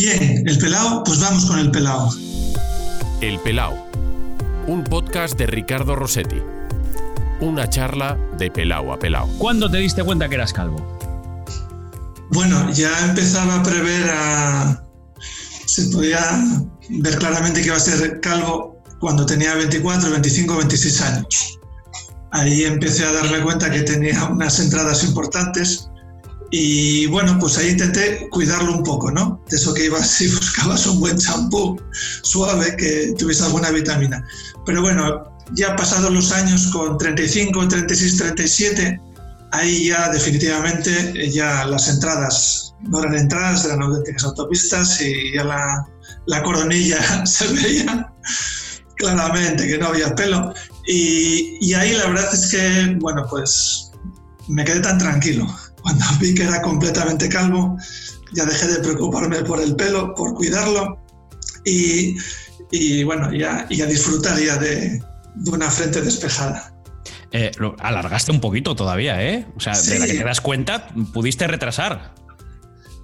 ¿Quién? ¿El pelao? Pues vamos con el pelao. El pelao. Un podcast de Ricardo Rossetti. Una charla de pelao a pelao. ¿Cuándo te diste cuenta que eras calvo? Bueno, ya empezaba a prever a... Se podía ver claramente que iba a ser calvo cuando tenía 24, 25, 26 años. Ahí empecé a darme cuenta que tenía unas entradas importantes y bueno, pues ahí intenté cuidarlo un poco, ¿no? De eso que ibas y buscabas un buen champú suave que tuviese alguna vitamina. Pero bueno, ya pasados los años con 35, 36, 37, ahí ya definitivamente ya las entradas no eran entradas, eran auténticas autopistas y ya la, la coronilla se veía claramente que no había pelo. Y, y ahí la verdad es que, bueno, pues me quedé tan tranquilo cuando vi que era completamente calvo, ya dejé de preocuparme por el pelo, por cuidarlo y, y bueno, ya, y a disfrutar ya de, de una frente despejada. Eh, lo alargaste un poquito todavía, ¿eh? O sea, sí. de la que te das cuenta, pudiste retrasar.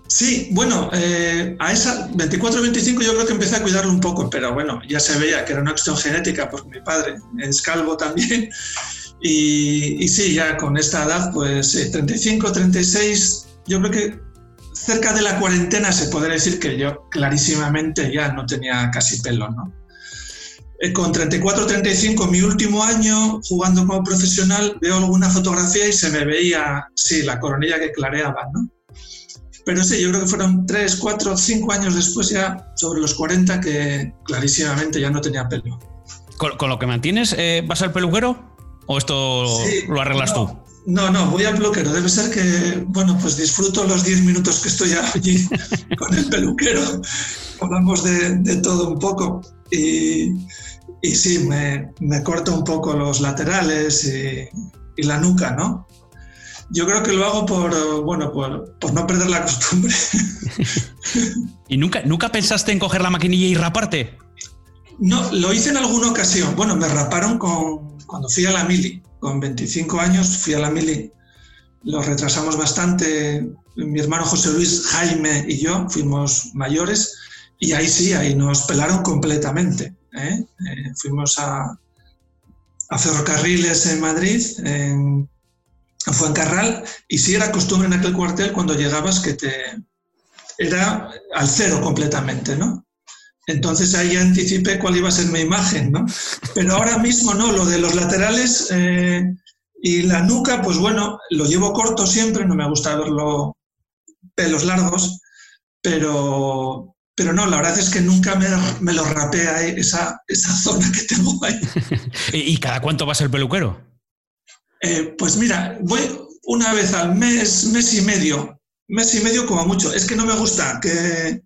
Sí, bueno, eh, a esa 24-25 yo creo que empecé a cuidarlo un poco, pero bueno, ya se veía que era una cuestión genética, porque mi padre es calvo también, y, y, sí, ya con esta edad, pues eh, 35, 36, yo creo que cerca de la cuarentena se podría decir que yo clarísimamente ya no tenía casi pelo, ¿no? Eh, con 34, 35, mi último año jugando como profesional, veo alguna fotografía y se me veía, sí, la coronilla que clareaba, ¿no? Pero sí, yo creo que fueron 3, 4, 5 años después ya, sobre los 40, que clarísimamente ya no tenía pelo. ¿Con, con lo que mantienes, eh, vas al peluquero? ¿O esto sí, lo arreglas no, tú? No, no, voy al peluquero. Debe ser que, bueno, pues disfruto los 10 minutos que estoy allí con el peluquero. Hablamos de, de todo un poco. Y, y sí, me, me, corto un poco los laterales y, y, la nuca, ¿no? Yo creo que lo hago por, bueno, por, por no perder la costumbre. ¿Y nunca, nunca pensaste en coger la maquinilla y raparte? No, lo hice en alguna ocasión. Bueno, me raparon con, cuando fui a la mili. Con 25 años fui a la mili. Lo retrasamos bastante. Mi hermano José Luis, Jaime y yo fuimos mayores y ahí sí, ahí nos pelaron completamente. ¿eh? Eh, fuimos a, Ferrocarriles en Madrid, en, en Fuencarral, y sí era costumbre en aquel cuartel cuando llegabas que te... Era al cero completamente, ¿no? Entonces ahí ya anticipé cuál iba a ser mi imagen, ¿no? Pero ahora mismo no, lo de los laterales eh, y la nuca, pues bueno, lo llevo corto siempre, no me gusta verlo pelos largos, pero, pero no, la verdad es que nunca me, me lo rapea esa, esa zona que tengo ahí. ¿Y cada cuánto vas al peluquero? Eh, pues mira, voy una vez al mes, mes y medio, mes y medio como mucho. Es que no me gusta que,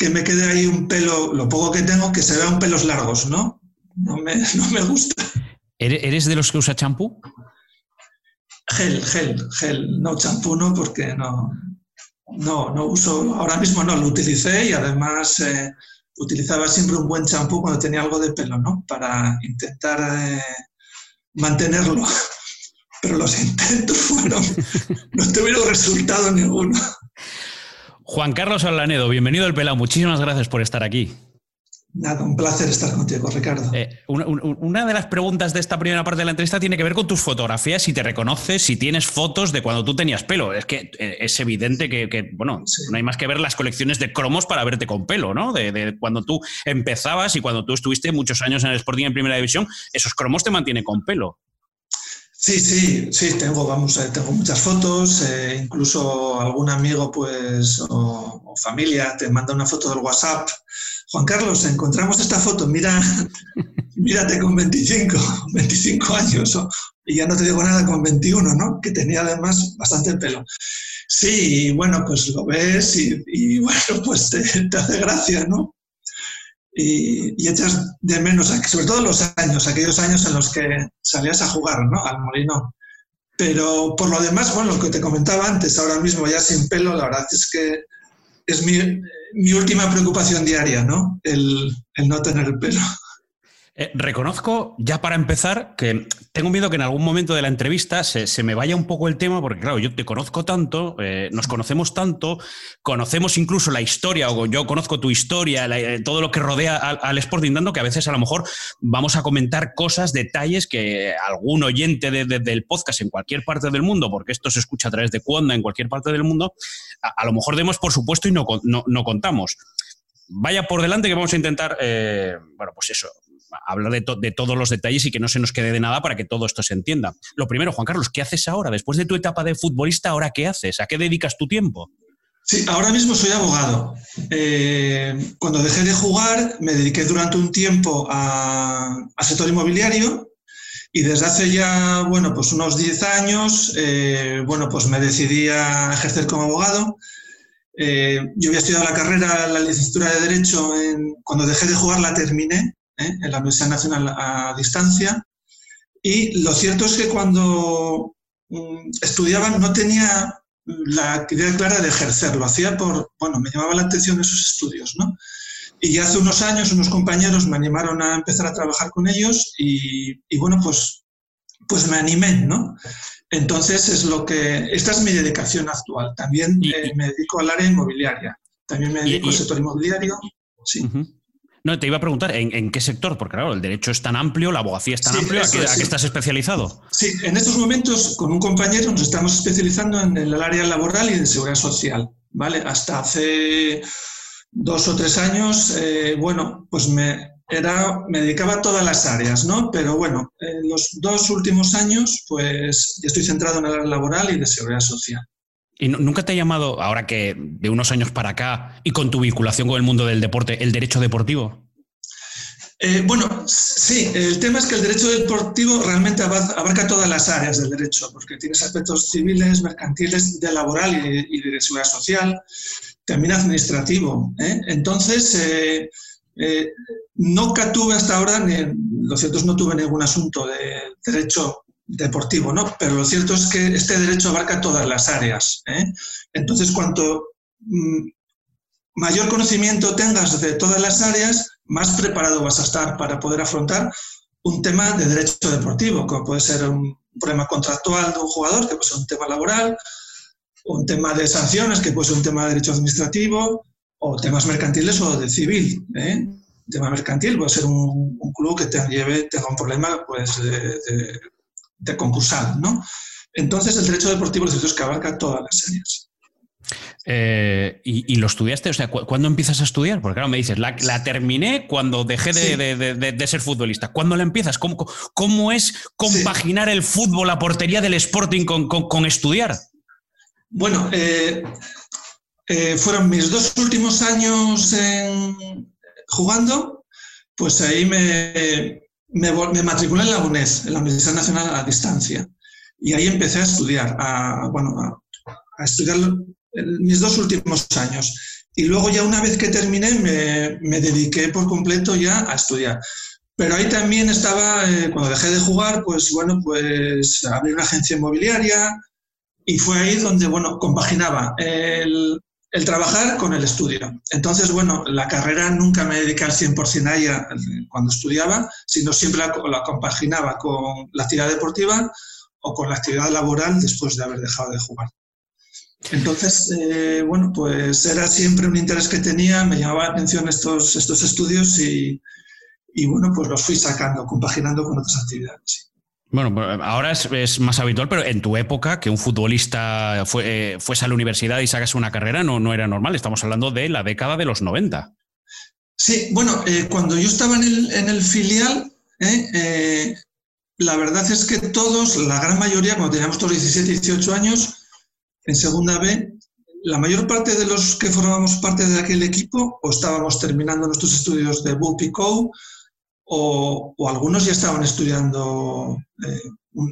que me quede ahí un pelo, lo poco que tengo, que se vean pelos largos, ¿no? No me, no me gusta. ¿Eres de los que usa champú? Gel, gel, gel. No, champú no, porque no, no, no uso, ahora mismo no, lo utilicé y además eh, utilizaba siempre un buen champú cuando tenía algo de pelo, ¿no? Para intentar eh, mantenerlo. Pero los intentos fueron, no tuvieron resultado ninguno. Juan Carlos Alanedo, bienvenido al Pelao. Muchísimas gracias por estar aquí. Nada, un placer estar contigo, Ricardo. Eh, una, una, de las preguntas de esta primera parte de la entrevista tiene que ver con tus fotografías, si te reconoces, si tienes fotos de cuando tú tenías pelo. Es que eh, es evidente que, que bueno, sí. no hay más que ver las colecciones de cromos para verte con pelo, ¿no? De, de, cuando tú empezabas y cuando tú estuviste muchos años en el Sporting en Primera División, esos cromos te mantienen con pelo. Sí, sí, sí, tengo, vamos, eh, tengo muchas fotos, eh, incluso algún amigo, pues, o, o, familia te manda una foto del WhatsApp. Juan Carlos, encontramos esta foto, mira, mírate con 25, 25 años, y ya no te digo nada con 21, ¿no? Que tenía además bastante pelo. Sí, y bueno, pues lo ves y, bueno, pues te, te hace gracia, ¿no? Y, y, echas de menos, sobre todo los años, aquellos años en los que salías a jugar ¿no? al molino. Pero por lo demás, bueno, lo que te comentaba antes, ahora mismo ya sin pelo, la verdad es que es mi, mi última preocupación diaria, ¿no? El, el no tener pelo. Eh, reconozco, ya para empezar, que tengo miedo que en algún momento de la entrevista se, me vaya un poco el tema, porque claro, yo te conozco tanto, eh, nos conocemos tanto, conocemos incluso la historia, o yo conozco tu historia, eh, todo lo que rodea al, Sporting dando, que a veces a lo mejor vamos a comentar cosas, detalles que algún oyente del podcast en cualquier parte del mundo, porque esto se escucha a través de Cuonda en cualquier parte del mundo, a, lo mejor demos por supuesto y no, no, contamos. Vaya por delante que vamos a intentar, bueno, pues eso, hablar de, todos los detalles y que no se nos quede de nada para que todo esto se entienda. Lo primero, Juan Carlos, ¿qué haces ahora? Después de tu etapa de futbolista, ¿ahora qué haces? ¿A qué dedicas tu tiempo? Sí, ahora mismo soy abogado. Eh, cuando dejé de jugar, me dediqué durante un tiempo al sector inmobiliario y desde hace ya, bueno, pues unos 10 años, eh, bueno, pues me decidí a ejercer como abogado. Eh, yo había estudiado la carrera, la licenciatura de Derecho, cuando dejé de jugar la terminé ¿eh? en la Universidad Nacional a distancia. Y lo cierto es que cuando mm, estudiaba no tenía la idea clara de ejercerlo, hacía por, bueno, me llamaba la atención esos estudios, ¿no? Y ya hace unos años unos compañeros me animaron a empezar a trabajar con ellos y, bueno, pues, pues me animé, ¿no? Entonces es lo que, esta es mi dedicación actual. También eh, me dedico al área inmobiliaria, también me dedico al sector inmobiliario, sí. No, te iba a preguntar, ¿en, qué sector? Porque claro, el derecho es tan amplio, la abogacía es tan amplia, ¿a, qué, estás especializado? Sí, en estos momentos con un compañero nos estamos especializando en el área laboral y de seguridad social, ¿vale? Hasta hace dos o tres años, eh, bueno, pues me, era, me dedicaba a todas las áreas, ¿no? Pero bueno, en los dos últimos años, pues estoy centrado en el área laboral y de seguridad social. ¿Y nunca te ha llamado, ahora que de unos años para acá y con tu vinculación con el mundo del deporte, el derecho deportivo? Eh, bueno, sí, el tema es que el derecho deportivo realmente abarca todas las áreas del derecho, porque tienes aspectos civiles, mercantiles, de laboral y de, seguridad social, también administrativo. ¿eh? Entonces, eh, nunca tuve hasta ahora, ni, lo cierto es no tuve ningún asunto de derecho deportivo, ¿no? Pero lo cierto es que este derecho abarca todas las áreas. ¿eh? Entonces, cuanto mm, mayor conocimiento tengas de todas las áreas, más preparado vas a estar para poder afrontar un tema de derecho deportivo, como puede ser un problema contractual de un jugador, que puede ser un tema laboral, un tema de sanciones, que puede ser un tema de derecho administrativo, o temas mercantiles o de civil. ¿eh? tema mercantil puede ser un, club que te lleve, tenga un problema pues, de de concursal, ¿no? Entonces, el derecho deportivo es que abarca todas las áreas. Eh, y, lo estudiaste? O sea, ¿cuándo empiezas a estudiar? Porque claro, me dices, la, terminé cuando dejé de, ser futbolista. ¿Cuándo la empiezas? ¿Cómo, es compaginar el fútbol, la portería del Sporting con, estudiar? Bueno, eh, eh, fueron mis dos últimos años jugando, pues ahí me, me, matriculé en la UNED, en la Universidad Nacional a Distancia, y ahí empecé a estudiar, a, bueno, a, estudiar mis dos últimos años. Y luego ya una vez que terminé me, me dediqué por completo ya a estudiar. Pero ahí también estaba, eh, cuando dejé de jugar, pues bueno, pues abrí una agencia inmobiliaria y fue ahí donde, bueno, compaginaba el, el trabajar con el estudio. Entonces, bueno, la carrera nunca me dediqué al 100% a ella cuando estudiaba, sino siempre la, compaginaba con la actividad deportiva o con la actividad laboral después de haber dejado de jugar. Entonces, eh, bueno, pues era siempre un interés que tenía, me llamaba la atención estos, estos estudios y, y bueno, pues los fui sacando, compaginando con otras actividades. Bueno, ahora es, más habitual, pero en tu época que un futbolista fue, eh, fuese a la universidad y sacase una carrera no, no era normal. Estamos hablando de la década de los 90. Sí, bueno, eh, cuando yo estaba en el, filial, eh, la verdad es que todos, la gran mayoría, cuando teníamos todos 17, 18 años, en segunda B, la mayor parte de los que formábamos parte de aquel equipo o estábamos terminando nuestros estudios de BUPICO o, algunos ya estaban estudiando eh,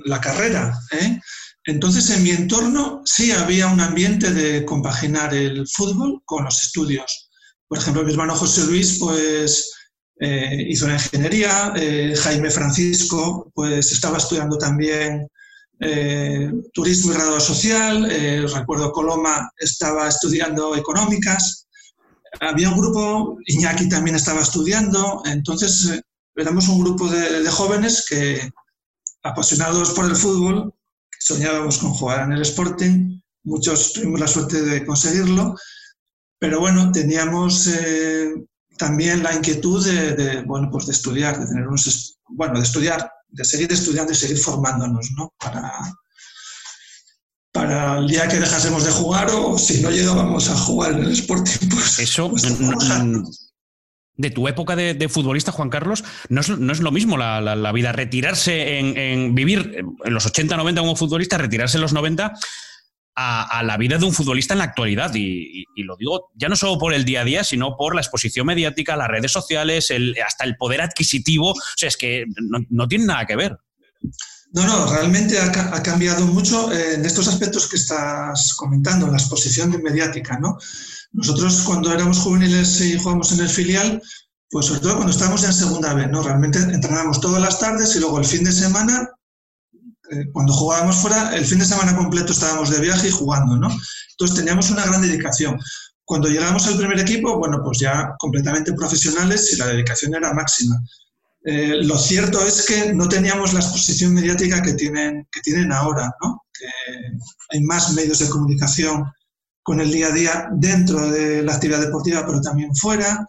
la carrera. ¿eh? Entonces, en mi entorno sí había un ambiente de compaginar el fútbol con los estudios. Por ejemplo, mi hermano José Luis, pues eh, hizo la ingeniería, Jaime Francisco, pues estaba estudiando también turismo y grado social, recuerdo Coloma estaba estudiando económicas, había un grupo, Iñaki también estaba estudiando, entonces éramos un grupo de, de jóvenes que, apasionados por el fútbol, soñábamos con jugar en el Sporting, muchos tuvimos la suerte de conseguirlo, pero bueno, teníamos eh, también la inquietud de, bueno, pues de estudiar, de tener unos, bueno, de estudiar, de seguir estudiando y seguir formándonos, ¿no? Para, para el día que dejásemos de jugar o si no llegábamos a jugar en el Sporting, pues... Eso... pues, de tu época de, futbolista, Juan Carlos, no es, lo mismo la, vida. Retirarse en, vivir en los 80, 90 como futbolista, retirarse en los 90 a, la vida de un futbolista en la actualidad. Y, lo digo ya no solo por el día a día, sino por la exposición mediática, las redes sociales, hasta el poder adquisitivo. O sea, es que no, tiene nada que ver. No, no, realmente ha, cambiado mucho eh, en estos aspectos que estás comentando, la exposición mediática, ¿no? Nosotros cuando éramos juveniles y jugábamos en el filial, pues sobre todo cuando estábamos en segunda vez, ¿no? Realmente entrenábamos todas las tardes y luego el fin de semana, eh, cuando jugábamos fuera, el fin de semana completo estábamos de viaje y jugando, ¿no? Entonces teníamos una gran dedicación. Cuando llegamos al primer equipo, bueno, pues ya completamente profesionales y la dedicación era máxima. Eh, lo cierto es que no teníamos la exposición mediática que tienen, que tienen ahora, ¿no? Que hay más medios de comunicación con el día a día dentro de la actividad deportiva, pero también fuera.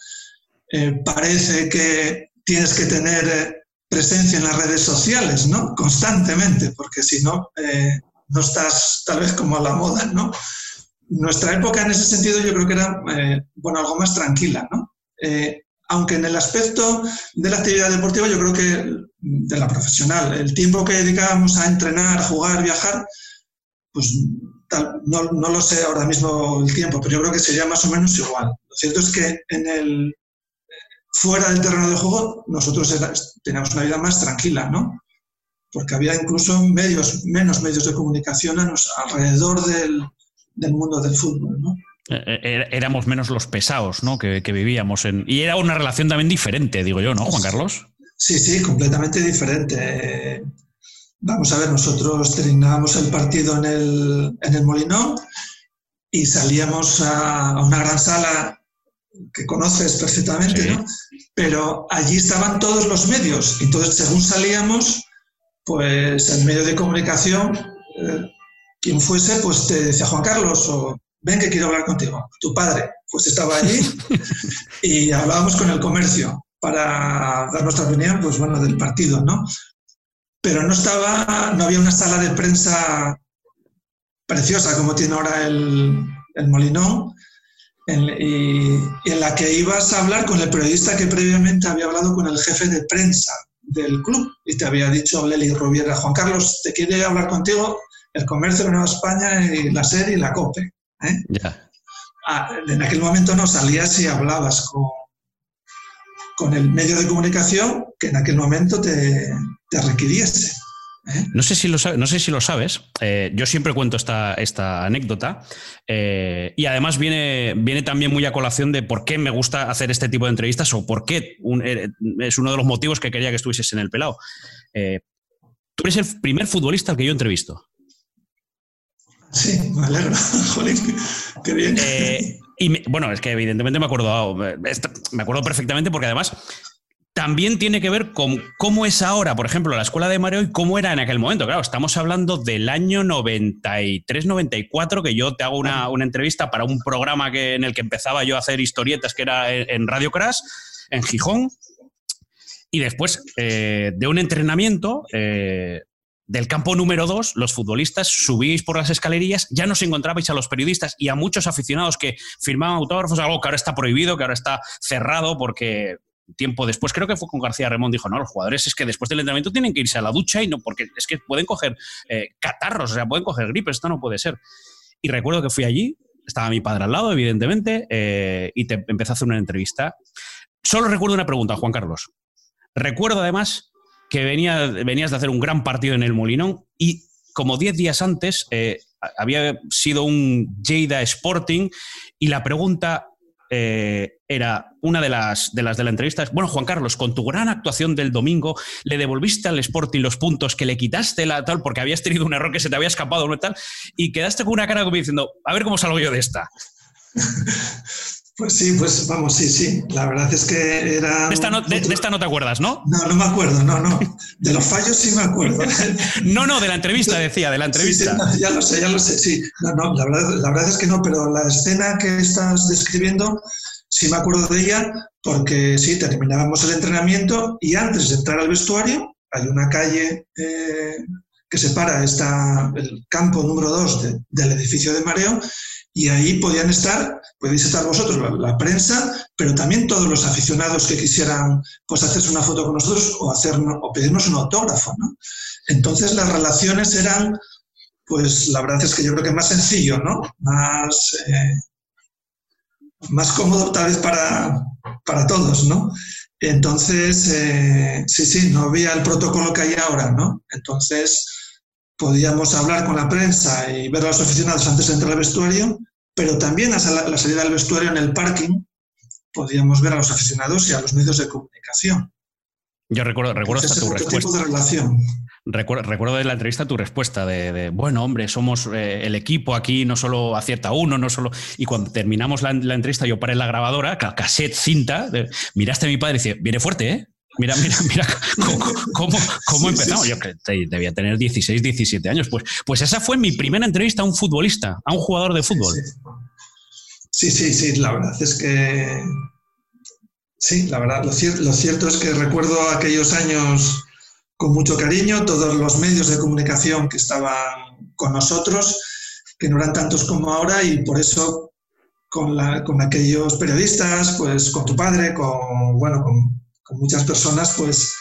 Eh, parece que tienes que tener eh, presencia en las redes sociales, ¿no? Constantemente, porque si no, eh, no estás tal vez como a la moda, ¿no? Nuestra época en ese sentido yo creo que era, bueno, algo más tranquila, ¿no? aunque en el aspecto de la actividad deportiva yo creo que de la profesional, el tiempo que dedicábamos a entrenar, jugar, viajar, pues no, no, lo sé ahora mismo el tiempo, pero yo creo que sería más o menos igual. Lo cierto es que en el, fuera del terreno de juego nosotros teníamos una vida más tranquila, ¿no? Porque había incluso medios, menos medios de comunicación alrededor del, del mundo del fútbol, ¿no? Eh, eh, éramos menos los pesados, ¿no? Que, que, vivíamos en. Y era una relación también diferente, digo yo, ¿no, Juan Carlos? Sí, sí, completamente diferente. Vamos a ver, nosotros terminábamos el partido en el, en el Molinón y salíamos a, una gran sala que conoces perfectamente, ¿no? Pero allí estaban todos los medios. Entonces, según salíamos, pues el medio de comunicación, eh, quien fuese, pues te decía Juan Carlos o ven que quiero hablar contigo. Tu padre, pues estaba allí y hablábamos con el comercio para dar nuestra opinión, pues bueno, del partido, ¿no? Pero no estaba, no había una sala de prensa preciosa como tiene ahora el, el Molinón, en, y, en la que ibas a hablar con el periodista que previamente había hablado con el jefe de prensa del club y te había dicho Leli Rubiera, Juan Carlos, te quiere hablar contigo el comercio de Nueva España y la SER y la COPE. ¿eh? Ah, en aquel momento no salías y hablabas con, con el medio de comunicación que en aquel momento te, te requiriese. ¿eh? No sé si lo, no sé si lo sabes, eh, yo siempre cuento esta, esta anécdota eh, y además viene, viene también muy a colación de por qué me gusta hacer este tipo de entrevistas o por qué es uno de los motivos que quería que estuvieses en el pelado. tú eres el primer futbolista al que yo entrevisto. Sí, me alegro. qué bien. Y bueno, es que evidentemente me acuerdo, me acuerdo perfectamente porque además también tiene que ver con cómo es ahora, por ejemplo, la escuela de Mario y cómo era en aquel momento. Claro, estamos hablando del año 93-94, que yo te hago una, entrevista para un programa que, en el que empezaba yo a hacer historietas, que era en Radio Crash, en Gijón. Y después eh, de un entrenamiento, eh, del campo número 2, los futbolistas subíais por las escalerillas, ya nos encontrabais a los periodistas y a muchos aficionados que firmaban autógrafos, algo que ahora está prohibido, que ahora está cerrado porque tiempo después, creo que fue con García Ramón, dijo, no, los jugadores es que después del entrenamiento tienen que irse a la ducha y no, porque es que pueden coger eh, catarros, o sea, pueden coger gripe, esto no puede ser. Y recuerdo que fui allí, estaba mi padre al lado, evidentemente, eh, y te empecé a hacer una entrevista. Solo recuerdo una pregunta, Juan Carlos. Recuerdo además que venía, venías de hacer un gran partido en el Molinón y como 10 días antes eh, había sido un Lleida Sporting y la pregunta eh, era una de las, de las de la entrevista. Bueno, Juan Carlos, con tu gran actuación del domingo, le devolviste al Sporting los puntos que le quitaste la tal porque habías tenido un error que se te había escapado, ¿no? Tal, y quedaste con una cara como diciendo, a ver cómo salgo yo de esta. Pues sí, pues vamos, sí, sí. La verdad es que era. De esta, no, te acuerdas, ¿no? No, no me acuerdo, no, no. De los fallos sí me acuerdo. no, no, de la entrevista, decía, de la entrevista. ya lo sé, ya lo sé, sí. No, no, la verdad, la verdad es que no, pero la escena que estás describiendo, sí me acuerdo de ella, porque sí, terminábamos el entrenamiento y antes de entrar al vestuario, hay una calle eh, que separa esta, el campo número 2 del edificio de Mareo y ahí podían estar, podéis estar vosotros, la, prensa, pero también todos los aficionados que quisieran pues, hacerse una foto con nosotros o, hacernos, o pedirnos un autógrafo. ¿no? Entonces las relaciones eran, pues la verdad es que yo creo que más sencillo, ¿no? más, eh, más cómodo tal vez para, para todos. ¿no? Entonces, eh, sí, sí, no había el protocolo que hay ahora, ¿no? Entonces, podíamos hablar con la prensa y ver a los aficionados antes de entrar al vestuario, pero también a la salida del vestuario en el parking podíamos ver a los aficionados y a los medios de comunicación. Yo recuerdo, recuerdo hasta tu respuesta. Tipo de relación. Recuerdo, recuerdo, de la entrevista tu respuesta de, bueno, hombre, somos eh, el equipo aquí, no solo acierta uno, no solo... Y cuando terminamos la, entrevista yo paré la grabadora, cassette, cinta, miraste a mi padre y dice, viene fuerte, ¿eh? Mira, mira, mira cómo, empezamos. Yo debía tener 16, 17 años. Pues, pues esa fue mi primera entrevista a un futbolista, a un jugador de fútbol. Sí, sí, sí, la verdad es que. Sí, la verdad, lo, lo cierto es que recuerdo aquellos años con mucho cariño, todos los medios de comunicación que estaban con nosotros, que no eran tantos como ahora, y por eso con, la, con aquellos periodistas, pues con tu padre, con, bueno, con, con muchas personas, pues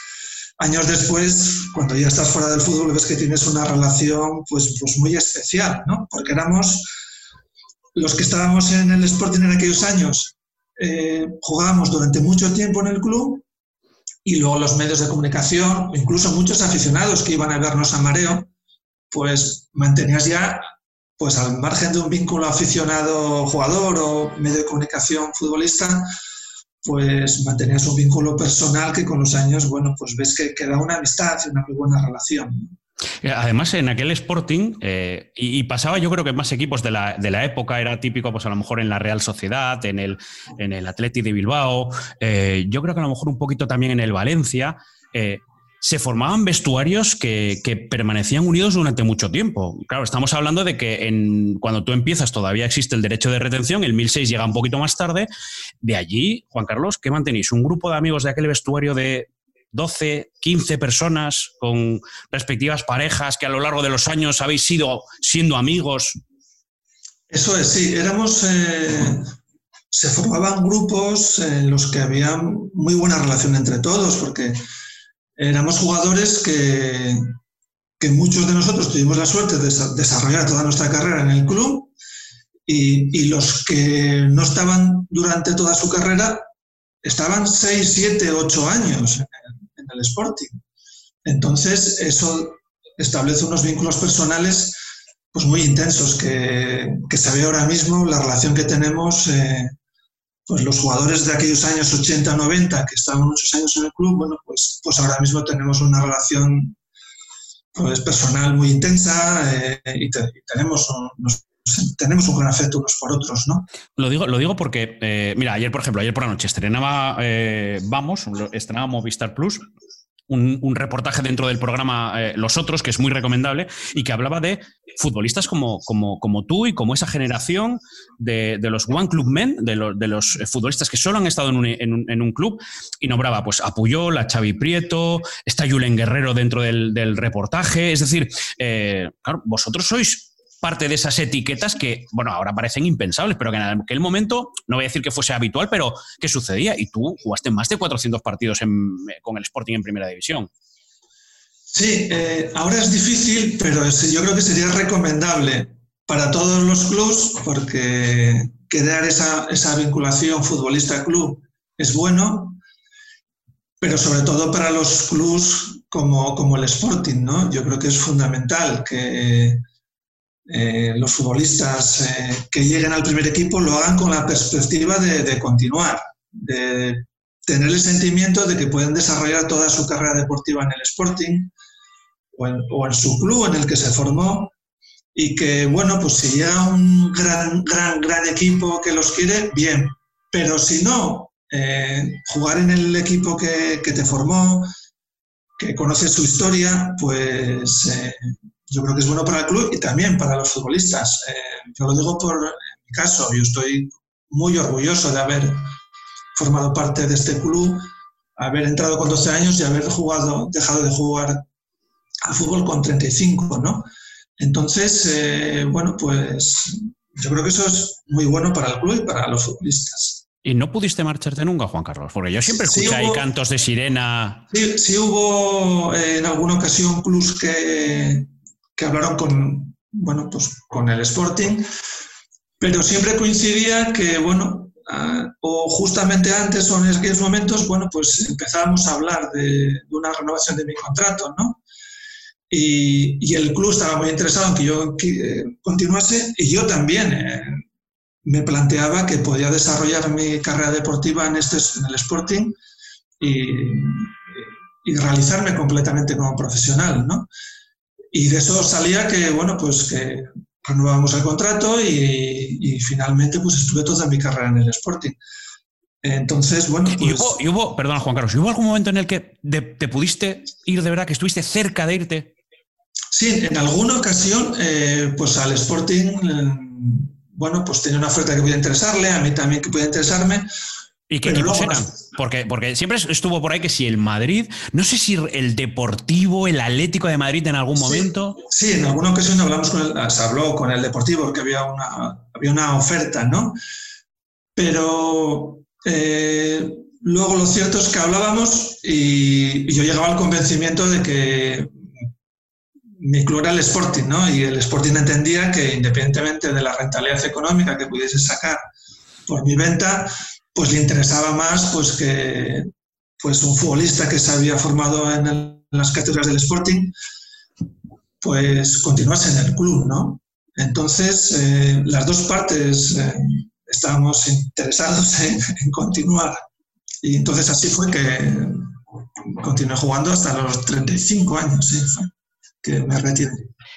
años después, cuando ya estás fuera del fútbol, ves que tienes una relación pues, pues muy especial, ¿no? Porque éramos los que estábamos en el Sporting en aquellos años, eh, jugábamos durante mucho tiempo en el club y luego los medios de comunicación, incluso muchos aficionados que iban a vernos a mareo, pues mantenías ya, pues al margen de un vínculo aficionado-jugador o medio de comunicación futbolista, pues mantenías un vínculo personal que con los años, bueno, pues ves que queda una amistad y una muy buena relación. Eh, además, en aquel Sporting, eh, y, pasaba yo creo que más equipos de la, de la, época, era típico, pues a lo mejor en la Real Sociedad, en el, en el Atleti de Bilbao, eh, yo creo que a lo mejor un poquito también en el Valencia, se formaban vestuarios que, permanecían unidos durante mucho tiempo. Claro, estamos hablando de que en, cuando tú empiezas todavía existe el derecho de retención, el 1006 llega un poquito más tarde. De allí, Juan Carlos, ¿qué mantenéis? ¿Un grupo de amigos de aquel vestuario de 12, 15 personas con respectivas parejas que a lo largo de los años habéis sido siendo amigos? Eso es, sí, éramos... Eh, se formaban grupos en los que había muy buena relación entre todos, porque éramos jugadores que, muchos de nosotros tuvimos la suerte de desarrollar toda nuestra carrera en el club y, y, los que no estaban durante toda su carrera estaban 6, 7, 8 años en, el Sporting. Entonces, eso establece unos vínculos personales pues muy intensos que, que se ve ahora mismo la relación que tenemos eh, pues los jugadores de aquellos años 80, 90 que estaban muchos años en el club, bueno, pues, pues ahora mismo tenemos una relación pues, personal muy intensa eh, y, tenemos un, tenemos un gran afecto unos por otros, ¿no? Lo digo, lo digo porque, eh, mira, ayer, por ejemplo, ayer por la noche estrenaba, eh, vamos, estrenaba Movistar Plus, un, reportaje dentro del programa eh, Los Otros, que es muy recomendable, y que hablaba de futbolistas como, como, como tú y como esa generación de, los One Club Men, de, de, los futbolistas que solo han estado en un, en un, club, y nombraba pues, a Puyol, a Xavi Prieto, está Julen Guerrero dentro del, reportaje. Es decir, eh, claro, vosotros sois parte de esas etiquetas que, bueno, ahora parecen impensables, pero que en aquel momento, no voy a decir que fuese habitual, pero que sucedía. Y tú jugaste más de 400 partidos con el Sporting en Primera División. Sí, eh, ahora es difícil, pero yo creo que sería recomendable para todos los clubs porque crear esa, esa vinculación futbolista-club es bueno, pero sobre todo para los clubs como, como el Sporting, ¿no? Yo creo que es fundamental que eh, los futbolistas eh, que lleguen al primer equipo lo hagan con la perspectiva de, continuar, de tener el sentimiento de que pueden desarrollar toda su carrera deportiva en el Sporting o en, su club en el que se formó y que, bueno, pues si llega un gran, gran, gran equipo que los quiere, bien, Pero si no, eh, jugar en el equipo que, te formó, que conoce su historia, pues eh, yo creo que es bueno para el club y también para los futbolistas. Eh, yo lo digo por mi caso, yo estoy muy orgulloso de haber formado parte de este club, haber entrado con 12 años y haber jugado, dejado de jugar al fútbol con 35, ¿no? Entonces, bueno, pues yo creo que eso es muy bueno para el club y para los futbolistas. ¿Y no pudiste marcharte nunca, Juan Carlos? Porque yo siempre escuché ahí cantos de sirena. Sí, sí hubo eh, en alguna ocasión clubs que, que hablaron con, bueno, pues con el Sporting, pero siempre coincidía que, bueno, ah, o justamente antes o en aquellos momentos, bueno, pues empezábamos a hablar de, una renovación de mi contrato, ¿no? Y, el club estaba muy interesado en que yo eh, continuase y yo también eh, me planteaba que podía desarrollar mi carrera deportiva en, este, en el Sporting y, realizarme completamente como profesional, ¿no? Y de eso salía que, bueno, pues que renovamos el contrato y, finalmente pues estuve toda mi carrera en el Sporting. Entonces, bueno. Pues... ¿Y, hubo, perdón, Juan Carlos, ¿hubo algún momento en el que te pudiste ir de verdad, que estuviste cerca de irte? Sí, en alguna ocasión, eh, pues al Sporting, eh, bueno, pues tenía una oferta que podía interesarle, a mí también que podía interesarme. ¿Y qué equipos eran? Porque, porque siempre estuvo por ahí que si el Madrid, no sé si el Deportivo, el Atlético de Madrid en algún momento. Sí, en alguna ocasión hablamos con el, se habló con el Deportivo porque había una, había una oferta, ¿no? Pero eh, luego lo cierto es que hablábamos y yo llegaba al convencimiento de que mi club era el Sporting, ¿no? Y el Sporting entendía que independientemente de la rentabilidad económica que pudiese sacar por mi venta, pues le interesaba más pues que pues un futbolista que se había formado en, las categorías del Sporting, pues continuase en el club, ¿no? Entonces, eh, las dos partes eh, estábamos interesados en, en, continuar. Y entonces así fue que continué jugando hasta los 35 años. ¿sí? que me retire.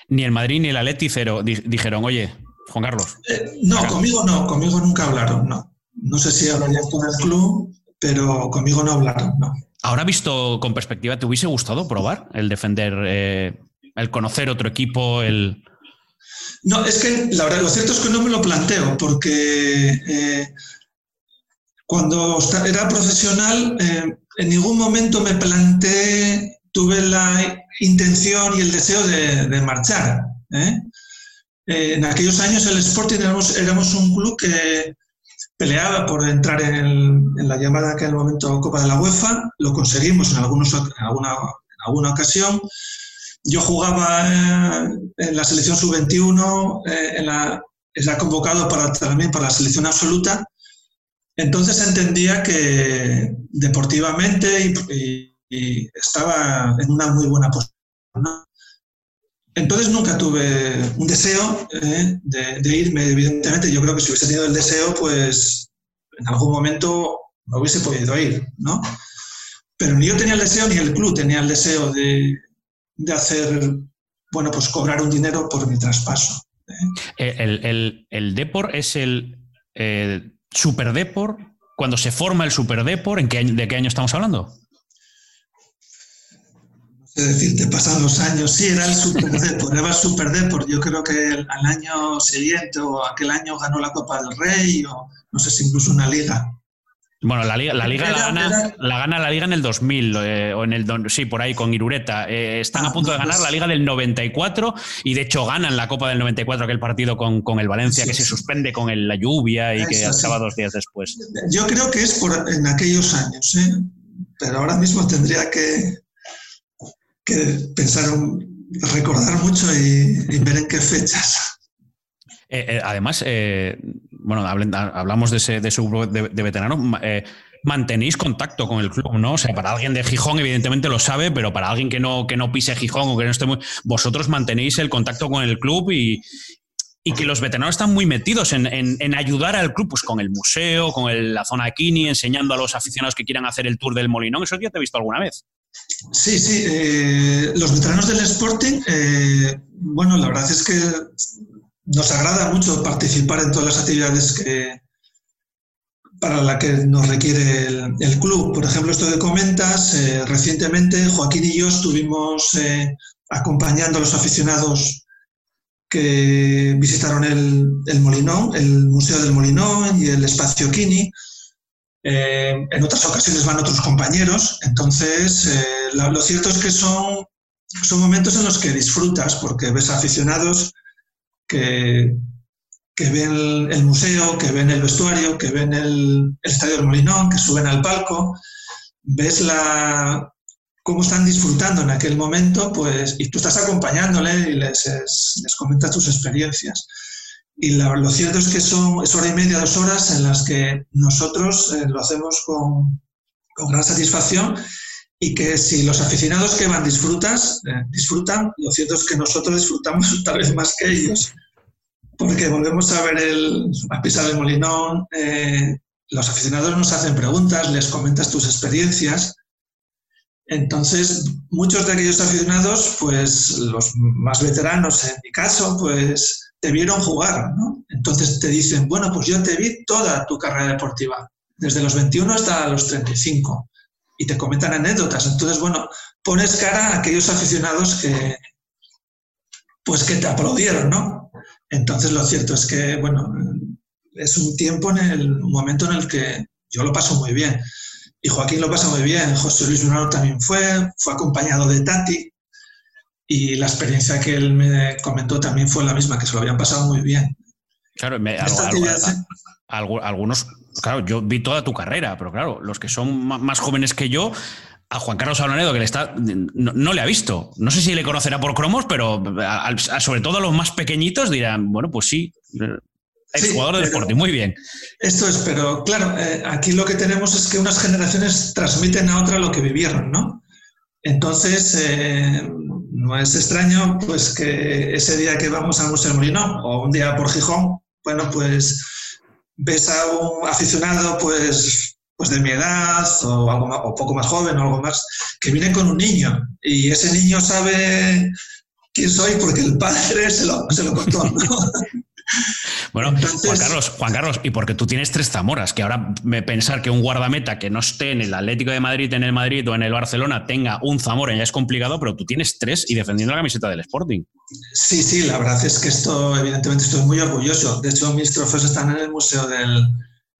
Ni el Madrid ni el Atleti cero dijeron, oye, Juan Carlos. Eh, no, conmigo no, conmigo nunca hablaron, no. No sé si hablarían con el club, pero conmigo no hablaron, no. Ahora visto con perspectiva, ¿te hubiese gustado probar el defender, eh, el conocer otro equipo, el... No, es que la verdad, lo cierto es que no me lo planteo, porque eh, cuando era profesional, en ningún momento me planteé tuve la intención y el deseo de, marchar. ¿eh? Eh, en aquellos años el Sporting éramos, un club que peleaba por entrar en, la llamada en el momento Copa de la UEFA, lo conseguimos en, algunos, alguna, ocasión. Yo jugaba eh, en la selección sub-21, en la, era convocado para, también para la selección absoluta. Entonces entendía que deportivamente estaba en una muy buena posición. Entonces nunca tuve un deseo eh, de, irme, evidentemente. Yo creo que si hubiese tenido el deseo, pues en algún momento me hubiese podido ir, ¿no? Pero ni yo tenía el deseo ni el club tenía el deseo de, hacer, bueno, pues cobrar un dinero por mi traspaso. ¿eh? El, el, Depor es el eh, Super Depor. Cuando se forma el Super Depor, ¿en qué, ¿de qué año estamos hablando? Es decir, te pasan los años. Sí, era el Super Depor, era el Super Depor. Yo creo que al año siguiente o aquel año ganó la Copa del Rey o no sé si incluso una liga. Bueno, la liga, la, liga la, gana, la gana la liga en el 2000 eh, o en el sí por ahí con Irureta. Eh, están a ah, punto de ganar la liga del 94 y de hecho ganan la Copa del 94 aquel partido con, con el Valencia que se suspende con la lluvia y que acaba dos días después. Yo creo que es por en aquellos años, ¿eh? pero ahora mismo tendría que, que pensar, recordar mucho y, ver en qué fechas. Eh, eh, además, eh, bueno, hablamos de ese, de, su de, de veteranos. mantenéis contacto con el club, ¿no? O sea, para alguien de Gijón, evidentemente lo sabe, pero para alguien que no, que no pise Gijón o que no esté muy. Vosotros mantenéis el contacto con el club y, y que los veteranos están muy metidos en, en, ayudar al club, pues con el museo, con la zona Kini, enseñando a los aficionados que quieran hacer el tour del Molinón. ¿Eso ya te he visto alguna vez? Sí, sí. Eh, los veteranos del Sporting, eh, bueno, la verdad es que nos agrada mucho participar en todas las actividades que, para la que nos requiere el, club. Por ejemplo, esto que comentas, eh, recientemente Joaquín y yo estuvimos acompañando a los aficionados que visitaron el, el, Molinón, el Museo del Molinón y el Espacio Kini. Eh, en otras ocasiones van otros compañeros, entonces lo, lo, cierto es que son, son momentos en los que disfrutas porque ves aficionados que, que ven el museo, que ven el vestuario, que ven el, estadio del Molinón, que suben al palco, ves la, cómo están disfrutando en aquel momento, pues, y tú estás acompañándole y les, les comentas tus experiencias. Y lo cierto es que son es hora y media, dos horas en las que nosotros eh, lo hacemos con, con, gran satisfacción y que si los aficionados que van disfrutas, eh, disfrutan, lo cierto es que nosotros disfrutamos tal vez más que ellos porque volvemos a ver el, a pisar el molinón, eh, los aficionados nos hacen preguntas, les comentas tus experiencias. Entonces, muchos de aquellos aficionados, pues los más veteranos en mi caso, pues te vieron jugar, ¿no? Entonces te dicen, bueno, pues yo te vi toda tu carrera deportiva, desde los 21 hasta los 35, y te comentan anécdotas. Entonces, bueno, pones cara a aquellos aficionados que, pues que te aplaudieron, ¿no? Entonces, lo cierto es que, bueno, es un tiempo en el momento en el que yo lo paso muy bien. Y Joaquín lo pasa muy bien, José Luis Lunaro también fue, fue acompañado de Tati. Y la experiencia que él me comentó también fue la misma, que se lo habían pasado muy bien. Claro, algunos, claro, yo vi toda tu carrera, pero claro, los que son más jóvenes que yo, a Juan Carlos Ablanedo, que le está, no, le ha visto. No sé si le conocerá por cromos, pero sobre todo a los más pequeñitos dirán, bueno, pues sí, es jugador de Sporting, muy bien. Esto es, pero claro, eh, aquí lo que tenemos es que unas generaciones transmiten a otras lo que vivieron, ¿no? Entonces, eh, no es extraño pues que ese día que vamos a Museo Molino o un día por Gijón, bueno, pues ves a un aficionado pues pues de mi edad o, algo o poco más joven o algo más, que viene con un niño y ese niño sabe quién soy porque el padre se lo, se lo contó. Bueno, Juan Carlos, Juan Carlos, y porque tú tienes tres Zamoras, que ahora me pensar que un guardameta que no esté en el Atlético de Madrid, en el Madrid o en el Barcelona tenga un Zamora ya es complicado, pero tú tienes tres y defendiendo la camiseta del Sporting. Sí, sí, la verdad es que esto, evidentemente, estoy muy orgulloso. De hecho, mis trofeos están en el Museo del,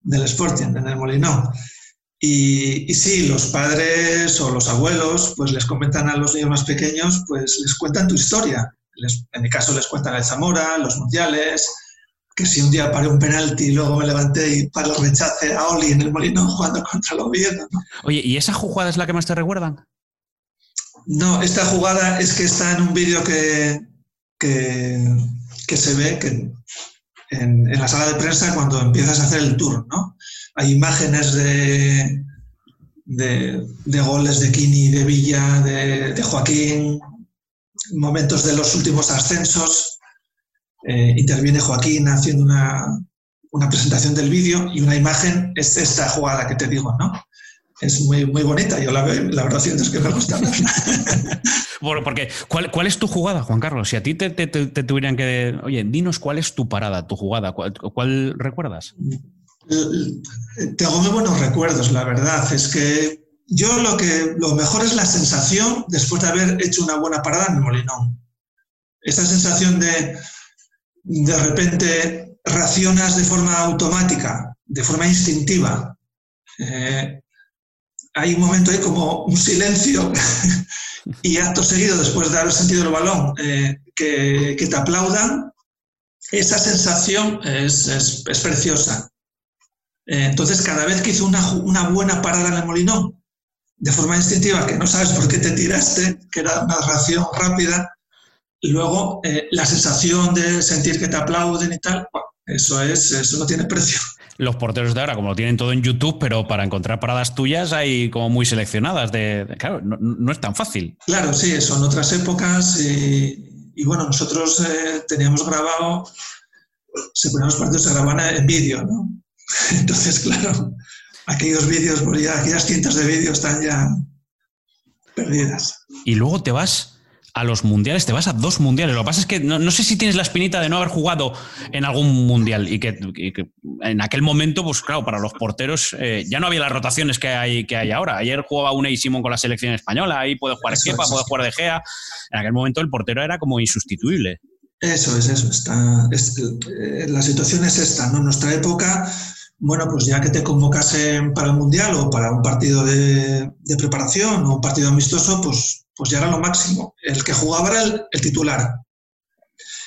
del Sporting, en el Molinó. Y, sí, los padres o los abuelos pues les comentan a los niños más pequeños, pues les cuentan tu historia. En mi caso les cuentan el Zamora, los mundiales, que si un día paré un penalti y luego me levanté y para el rechace a Oli en el Molino jugando contra el Oviedo. Oye, ¿y esa jugada es la que más te recuerdan? No, esta jugada es que está en un vídeo que, que, se ve que en, en, la sala de prensa cuando empiezas a hacer el tour, ¿no? hay imágenes de, de, goles de Kini, de Villa, de, Joaquín, momentos de los últimos ascensos. Eh, interviene Joaquín haciendo una, una presentación del vídeo y una imagen es esta jugada que te digo, ¿no? Es muy, muy bonita, yo la veo la verdad es que me gusta. Porque, ¿cuál, ¿cuál, es tu jugada, Juan Carlos? Si a ti te, te, te, tuvieran que... Oye, dinos cuál es tu parada, tu jugada, ¿cuál, cuál recuerdas? tengo muy buenos recuerdos, la verdad. Es que yo lo que lo mejor es la sensación después de haber hecho una buena parada en el Molinón. Esa sensación de de repente racionas de forma automática, de forma instintiva. Eh, hay un momento ahí como un silencio y acto seguido, después de haber sentido el balón, eh, que, que, te aplaudan. Esa sensación es, es, preciosa. Eh, entonces, cada vez que hizo una, buena parada en el molinón, de forma instintiva, que no sabes por qué te tiraste, que era una reacción rápida, y luego eh, la sensación de sentir que te aplauden y tal, eso, es, eso no tiene precio. Los porteros de ahora, como lo tienen todo en YouTube, pero para encontrar paradas tuyas hay como muy seleccionadas. De, claro, no, es tan fácil. Claro, sí, son otras épocas y, bueno, nosotros eh, teníamos grabado, se ponían los partidos, se grababan en vídeo, ¿no? Entonces, claro, aquellos vídeos, pues aquellas cientos de vídeos están ya perdidas. Y luego te vas a los mundiales, te vas a dos mundiales. Lo que pasa es que no, sé si tienes la espinita de no haber jugado en algún mundial y que, en aquel momento, pues claro, para los porteros eh, ya no había las rotaciones que hay, que hay ahora. Ayer jugaba Unai Simón con la selección española, ahí puede jugar Kepa, puede jugar De Gea. En aquel momento el portero era como insustituible. Eso es, eso. Está, eh, la situación es esta, ¿no? En nuestra época bueno, pues ya que te convocasen para el Mundial o para un partido de, preparación o un partido amistoso, pues, pues ya era lo máximo. El que jugaba era el, titular.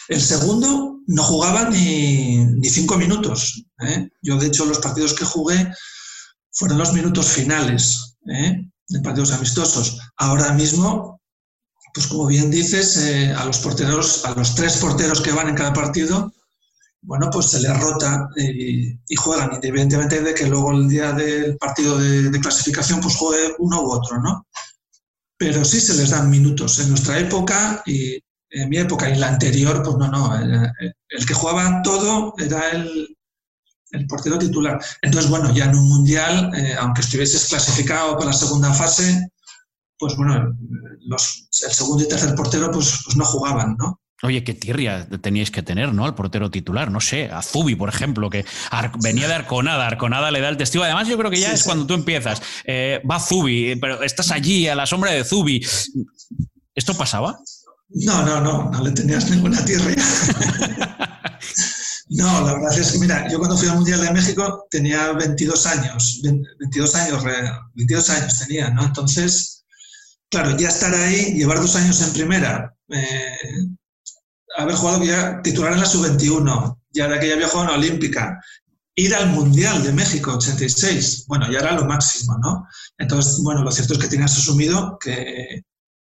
El segundo no jugaba ni, cinco minutos. ¿eh? Yo, de hecho, los partidos que jugué fueron los minutos finales ¿eh? de partidos amistosos. Ahora mismo, pues como bien dices, eh, a los porteros, a los tres porteros que van en cada partido, bueno, pues se les rota y, juegan, independientemente de que luego el día del partido de, clasificación pues juegue uno u otro, ¿no? Pero sí se les dan minutos. En nuestra época y en mi época y la anterior, pues no, no, el, que jugaba todo era el, el, portero titular. Entonces, bueno, ya en un mundial, eh, aunque estuvieses clasificado para la segunda fase, pues bueno, los, el segundo y tercer portero pues, pues no jugaban, ¿no? Oye, qué tirria teníais que tener, ¿no? Al portero titular, no sé, a Zubi, por ejemplo, que venía de Arconada, Arconada le da el testigo. Además, yo creo que ya es cuando tú empiezas. Eh, va Zubi, pero estás allí a la sombra de Zubi. ¿Esto pasaba? No, no, no, no le tenías ninguna tirria. no, la verdad es que, mira, yo cuando fui al Mundial de México tenía 22 años, 22 años, 22 años tenía, ¿no? Entonces, claro, ya estar ahí, llevar dos años en primera, eh, haber jugado ya titular en la sub-21, ya de que ya había jugado en la Olímpica, ir al Mundial de México 86, bueno, ya era lo máximo, ¿no? Entonces, bueno, lo cierto es que tenías asumido que,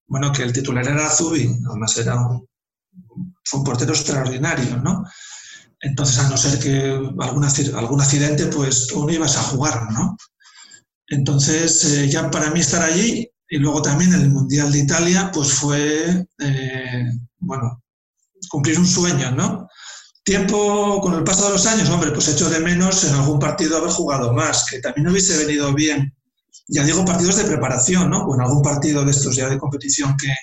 bueno, que el titular era Zubi, además era un, fue un portero extraordinario, ¿no? Entonces, a no ser que algún, algún accidente, pues tú no ibas a jugar, ¿no? Entonces, eh, ya para mí estar allí y luego también el Mundial de Italia, pues fue, eh, bueno, cumplir un sueño, ¿no? Tiempo, con el paso de los años, hombre, pues hecho de menos en algún partido haber jugado más, que también hubiese venido bien. Ya digo, partidos de preparación, ¿no? O en algún partido de estos ya de competición que,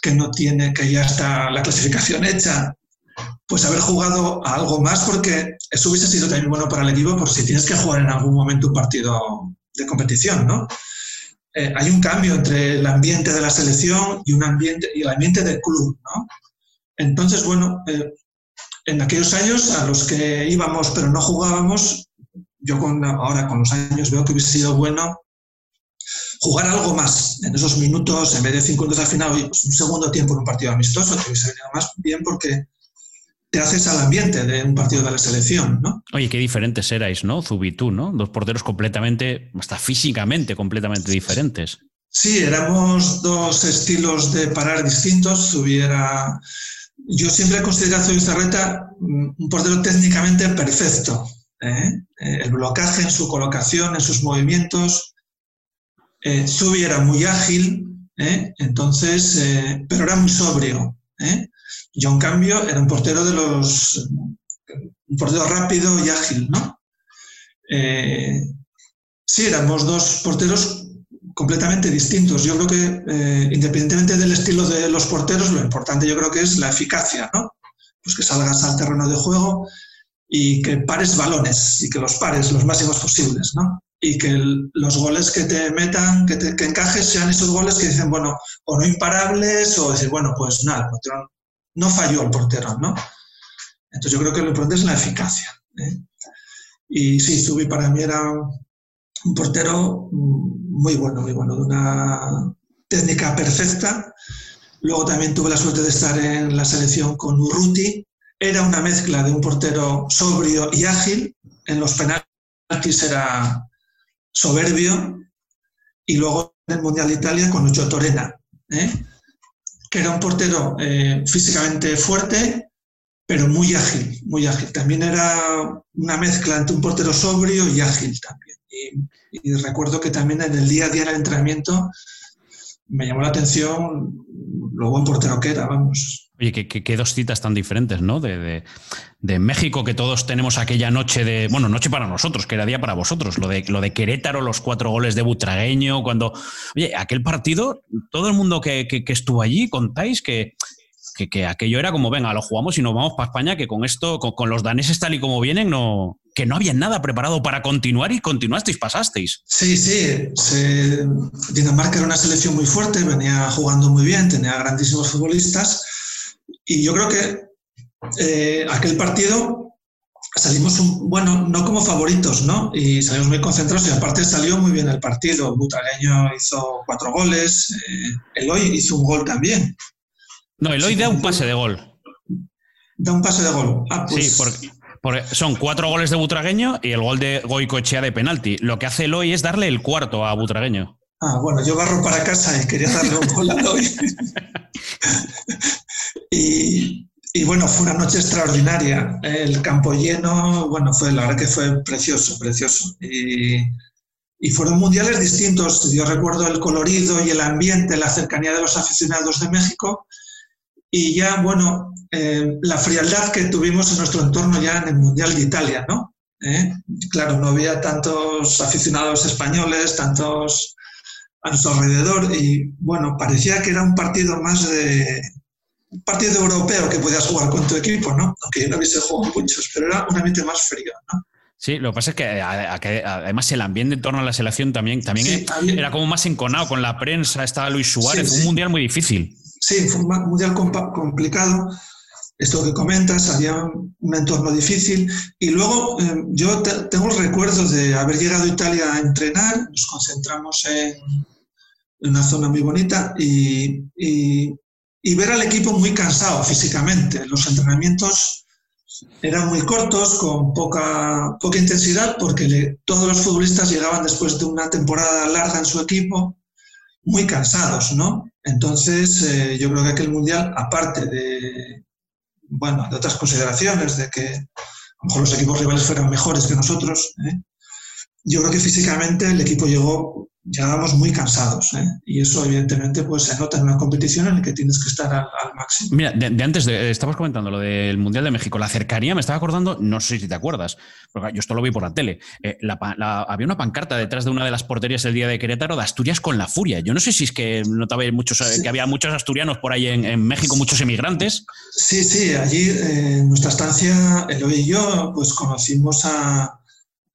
que no tiene, que ya está la clasificación hecha, pues haber jugado algo más, porque eso hubiese sido también bueno para el equipo, por si tienes que jugar en algún momento un partido de competición, ¿no? Eh, hay un cambio entre el ambiente de la selección y, un ambiente, y el ambiente del club, ¿no? Entonces, bueno, eh, en aquellos años a los que íbamos pero no jugábamos, yo con, ahora con los años veo que hubiese sido bueno jugar algo más en esos minutos, en vez de cinco minutos al final, pues un segundo tiempo en un partido amistoso, que hubiese venido más bien porque te haces al ambiente de un partido de la selección, ¿no? Oye, qué diferentes erais, ¿no? Zubitú, ¿no? Dos porteros completamente, hasta físicamente completamente diferentes. Sí, éramos dos estilos de parar distintos. Hubiera yo siempre he considerado a Zubizarreta mm, un portero técnicamente perfecto. ¿eh? Eh, el blocaje en su colocación, en sus movimientos. Eh, era muy ágil, entonces, pero era muy sobrio. Yo, en cambio, era un portero de los. un portero rápido y ágil, ¿no? sí, éramos dos porteros completamente distintos. Yo creo que, eh, independientemente del estilo de los porteros, lo importante yo creo que es la eficacia, ¿no? Pues que salgas al terreno de juego y que pares balones y que los pares los máximos posibles, ¿no? Y que los goles que te metan, que, te, que encajes, sean esos goles que dicen, bueno, o no imparables, o decir, bueno, pues nada, el portero no falló el portero, ¿no? Entonces yo creo que lo importante es la eficacia. ¿eh? Y sí, Zubi para mí era un portero muy bueno, muy bueno, de una técnica perfecta. Luego también tuve la suerte de estar en la selección con Urruti. Era una mezcla de un portero sobrio y ágil. En los penaltis era soberbio. Y luego en el Mundial de Italia con Lucho Torena, ¿eh? que era un portero eh, físicamente fuerte, pero muy ágil, muy ágil. También era una mezcla entre un portero sobrio y ágil también. Y, recuerdo que también en el día a día del entrenamiento me llamó la atención lo buen portero que era, vamos. Oye, qué, dos citas tan diferentes, ¿no? De, México, que todos tenemos aquella noche de. Bueno, noche para nosotros, que era día para vosotros. Lo de, lo de Querétaro, los cuatro goles de Butragueño, cuando. Oye, aquel partido, todo el mundo que, estuvo allí, contáis que, que, aquello era como, venga, lo jugamos y nos vamos para España, que con esto, con, los daneses tal y como vienen, no, que no había nada preparado para continuar y continuasteis, pasasteis. Sí, sí. Dinamarca era una selección muy fuerte, venía jugando muy bien, tenía grandísimos futbolistas y yo creo que eh, aquel partido salimos, bueno, no como favoritos, ¿no? Y salimos muy concentrados y aparte salió muy bien el partido. Butragueño hizo cuatro goles, eh, Eloy hizo un gol también. No, Eloy da un pase de gol. Da un pase de gol. Ah, pues... Sí, porque, son cuatro goles de Butragueño y el gol de Goicoechea de penalti. Lo que hace Eloy es darle el cuarto a Butragueño. Ah, bueno, yo barro para casa y quería darle un gol a Eloy. Y, bueno, fue una noche extraordinaria. El campo lleno, bueno, fue la verdad que fue precioso, precioso. Y, fueron mundiales distintos. Yo recuerdo el colorido y el ambiente, la cercanía de los aficionados de México. Y ya, bueno, eh, la frialdad que tuvimos en nuestro entorno ya en el Mundial de Italia, ¿no? ¿Eh? Claro, no había tantos aficionados españoles, tantos a nuestro alrededor. Y bueno, parecía que era un partido más de, un partido europeo que podías jugar con tu equipo, ¿no? Aunque yo no hubiese jugado muchos, pero era un ambiente más frío, ¿no? Sí, lo que pasa es que, además el ambiente en torno a la selección también, también era como más enconado con la prensa, estaba Luis Suárez, fue un mundial muy difícil. Sí, fue un mundial complicado, esto que comentas, había un entorno difícil. Y luego eh, yo tengo el recuerdo de haber llegado a Italia a entrenar, nos concentramos en, una zona muy bonita y, y ver al equipo muy cansado físicamente. Los entrenamientos eran muy cortos, con poca, poca intensidad, porque todos los futbolistas llegaban después de una temporada larga en su equipo muy cansados, ¿no? Entonces, eh, yo creo que aquel mundial, aparte de, bueno, de otras consideraciones, de que a lo mejor los equipos rivales fueran mejores que nosotros, ¿eh? yo creo que físicamente el equipo llegó llegábamos muy cansados. ¿eh? Y eso, evidentemente, pues se nota en una competición en la que tienes que estar al, máximo. Mira, de, antes, de, estabas comentando lo del Mundial de México, la cercanía, me estaba acordando, no sé si te acuerdas, porque yo esto lo vi por la tele. Eh, había una pancarta detrás de una de las porterías el día de Querétaro de Asturias con la furia. Yo no sé si es que notaba muchos, eh, que había muchos asturianos por ahí en, México, muchos emigrantes. Sí, sí, allí en nuestra estancia, Eloy y yo, pues conocimos a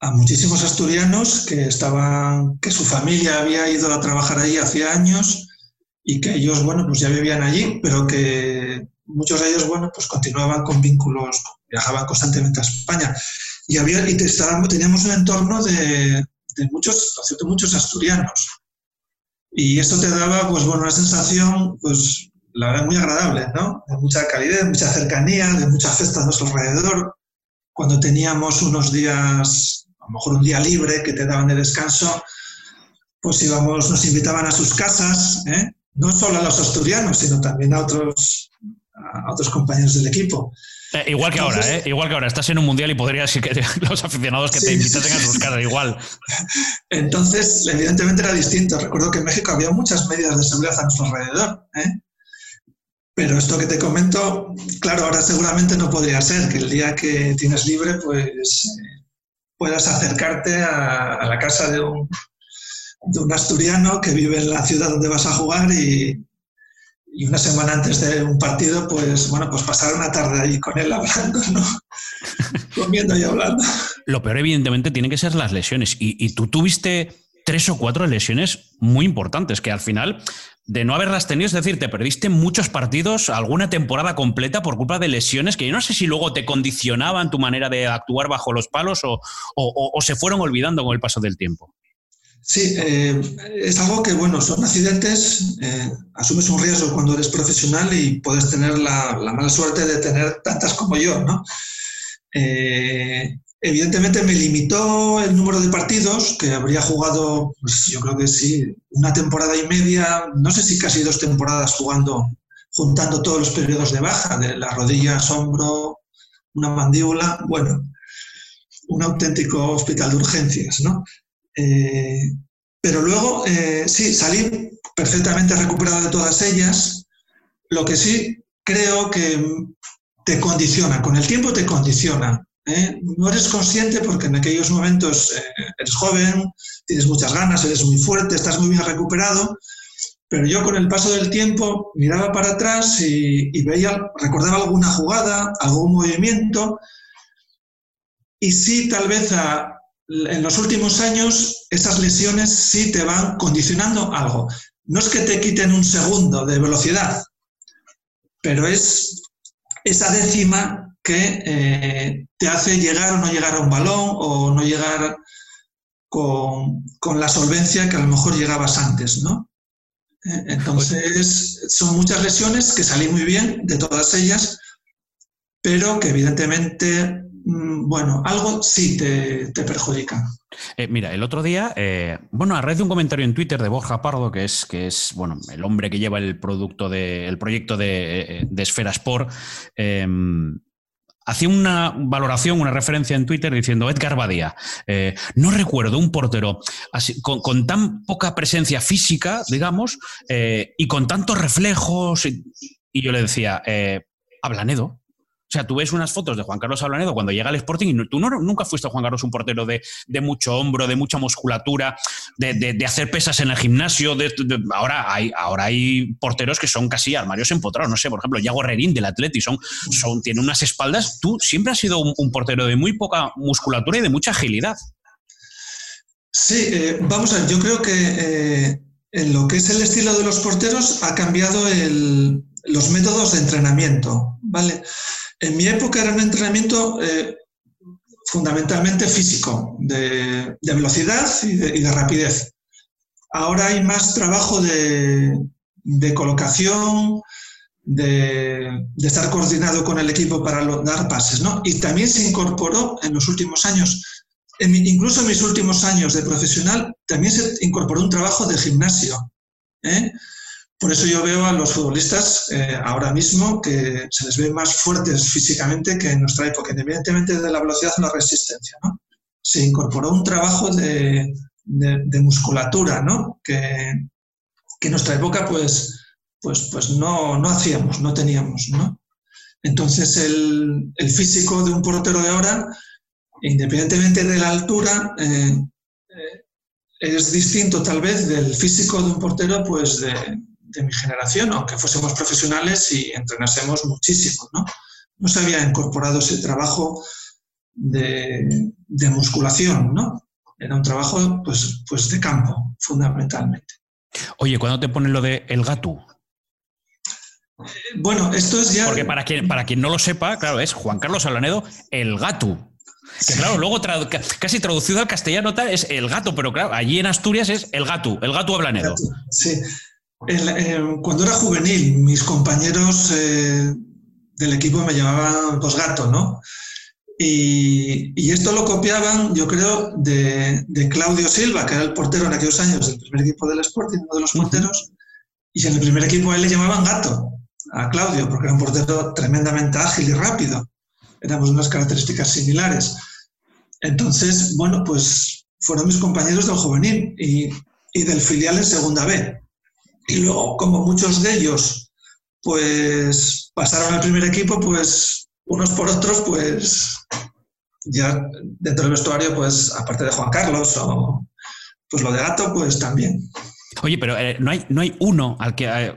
a muchísimos asturianos que estaban, que su familia había ido a trabajar allí hacía años y que ellos, bueno, pues ya vivían allí, pero que muchos de ellos, bueno, pues continuaban con vínculos, viajaban constantemente a España. Y, había, y teníamos un entorno de, de muchos, de muchos asturianos. Y esto te daba, pues bueno, una sensación, pues la verdad, muy agradable, ¿no? De mucha calidez, mucha cercanía, de mucha fiesta a nuestro alrededor. Cuando teníamos unos días lo mejor un día libre que te daban de descanso, pues íbamos, nos invitaban a sus casas, ¿eh? no solo a los asturianos, sino también a otros, a otros compañeros del equipo. Eh, igual que ahora, ¿eh? Igual que ahora. Estás en un mundial y podría ser que los aficionados que te invitasen a sus casas, igual. Entonces, evidentemente era distinto. Recuerdo que en México había muchas medidas de seguridad a nuestro alrededor. ¿eh? Pero esto que te comento, claro, ahora seguramente no podría ser, que el día que tienes libre, pues puedas acercarte a, la casa de un, de un, asturiano que vive en la ciudad donde vas a jugar y, y, una semana antes de un partido, pues bueno, pues pasar una tarde ahí con él hablando, ¿no? Comiendo y hablando. Lo peor, evidentemente, tienen que ser las lesiones. Y, y tú tuviste tres o cuatro lesiones muy importantes que al final de no haberlas tenido, es decir, te perdiste muchos partidos, alguna temporada completa por culpa de lesiones que yo no sé si luego te condicionaban tu manera de actuar bajo los palos o, se fueron olvidando con el paso del tiempo. Sí, eh, es algo que, bueno, son accidentes, eh, asumes un riesgo cuando eres profesional y puedes tener la, mala suerte de tener tantas como yo, ¿no? Eh, Evidentemente me limitó el número de partidos, que habría jugado, pues yo creo que sí, una temporada y media, no sé si casi dos temporadas jugando, juntando todos los periodos de baja, de las rodillas, hombro, una mandíbula, bueno, un auténtico hospital de urgencias, ¿no? Eh, pero luego, eh, sí, salí perfectamente recuperado de todas ellas, lo que sí creo que te condiciona, con el tiempo te condiciona. ¿Eh? No eres consciente porque en aquellos momentos eh, eres joven, tienes muchas ganas, eres muy fuerte, estás muy bien recuperado, pero yo con el paso del tiempo miraba para atrás y, veía, recordaba alguna jugada, algún movimiento, y sí, tal vez en los últimos años esas lesiones sí te van condicionando algo. No es que te quiten un segundo de velocidad, pero es esa décima que eh, te hace llegar o no llegar a un balón o no llegar con, la solvencia que a lo mejor llegabas antes, ¿no? Eh, entonces, son muchas lesiones que salí muy bien de todas ellas, pero que evidentemente Mm, bueno, algo sí te, perjudica. Eh, mira, el otro día, eh, bueno, a raíz de un comentario en Twitter de Borja Pardo, que es, que es bueno, el hombre que lleva el producto de, el proyecto de, de Esfera Sport, em, hacía una valoración, una referencia en Twitter diciendo Edgar Badía, no recuerdo un portero así, con, tan poca presencia física, digamos, y con tantos reflejos. Y, yo le decía, Ablanedo. O sea, tú ves unas fotos de Juan Carlos Ablanedo cuando llega al Sporting y tú no, nunca fuiste, Juan Carlos, un portero de, mucho hombro, de mucha musculatura, de, hacer pesas en el gimnasio. ahora, hay, ahora hay porteros que son casi armarios empotrados. No sé, por ejemplo, Yago Rerín del Atleti son, tiene unas espaldas. Tú siempre has sido un, portero de muy poca musculatura y de mucha agilidad. Sí, eh, vamos a ver, yo creo que eh, en lo que es el estilo de los porteros ha cambiado los métodos de entrenamiento, ¿vale? En mi época era un entrenamiento eh, fundamentalmente físico, de, velocidad y de, rapidez. Ahora hay más trabajo de, colocación, de, estar coordinado con el equipo para dar pases, ¿no? Y también se incorporó en los últimos años, incluso en mis últimos años de profesional, también se incorporó un trabajo de gimnasio. ¿eh? Por eso yo veo a los futbolistas eh, ahora mismo que se les ve más fuertes físicamente que en nuestra época, independientemente de la velocidad o la resistencia. Se incorporó un trabajo de, musculatura ¿no? que, en nuestra época pues, pues, pues no, no hacíamos, no teníamos. ¿no? Entonces el, físico de un portero de ahora, independientemente de la altura, eh, eh, es distinto tal vez del físico de un portero pues de, de mi generación, aunque fuésemos profesionales y entrenásemos muchísimo, ¿no? No se había incorporado ese trabajo de, musculación, ¿no? Era un trabajo, pues, pues de campo, fundamentalmente. Oye, ¿cuándo te ponen lo de el gato? bueno, esto es ya... Porque para quien, para quien no lo sepa, claro, es Juan Carlos Alanedo, el gato. Que claro, luego casi traducido al castellano tal es el gato, pero claro, allí en Asturias es el gato, el gato Ablanedo. Sí, cuando era juvenil, mis compañeros eh, del equipo me llamaban pues gato, ¿no? Y, esto lo copiaban, yo creo, de, Claudio Silva, que era el portero en aquellos años del primer equipo del Sporting, uno de los porteros, y en el primer equipo a él le llamaban gato, a Claudio, porque era un portero tremendamente ágil y rápido. Éramos unas características similares. Entonces, bueno, pues fueron mis compañeros del juvenil y, y del filial en segunda B. Y luego, como muchos de ellos, pues pasaron al primer equipo, pues unos por otros, pues ya dentro del vestuario, pues aparte de Juan Carlos o pues lo de Gato, pues también. Oye, pero eh, no, hay, no hay uno al que eh,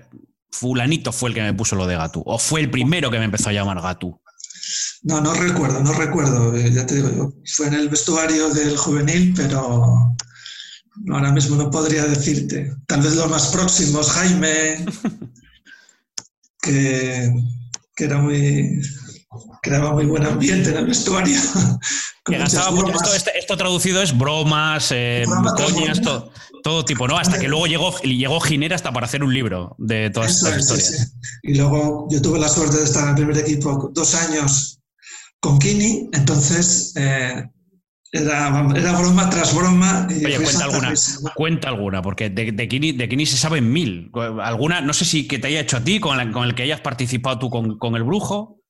fulanito fue el que me puso lo de Gato, o fue el primero que me empezó a llamar Gato. No, no recuerdo, no recuerdo. Eh, ya te digo, yo fue en el vestuario del juvenil, pero ahora mismo no podría decirte. Tal vez los más próximos, Jaime, que, era muy creaba muy buen ambiente en el vestuario. esto, traducido es bromas, eh, coñas, todo, tipo, ¿no? Hasta que luego llegó, llegó Ginera hasta para hacer un libro de todas estas historias. Y luego yo tuve la suerte de estar en el primer equipo dos años con Kini, entonces eh, era, broma tras broma. Oye, cuenta alguna, cuenta alguna, porque de, de, Kini, se saben mil. ¿Alguna, no sé si que te haya hecho a ti, con, con el que hayas participado tú con, el brujo?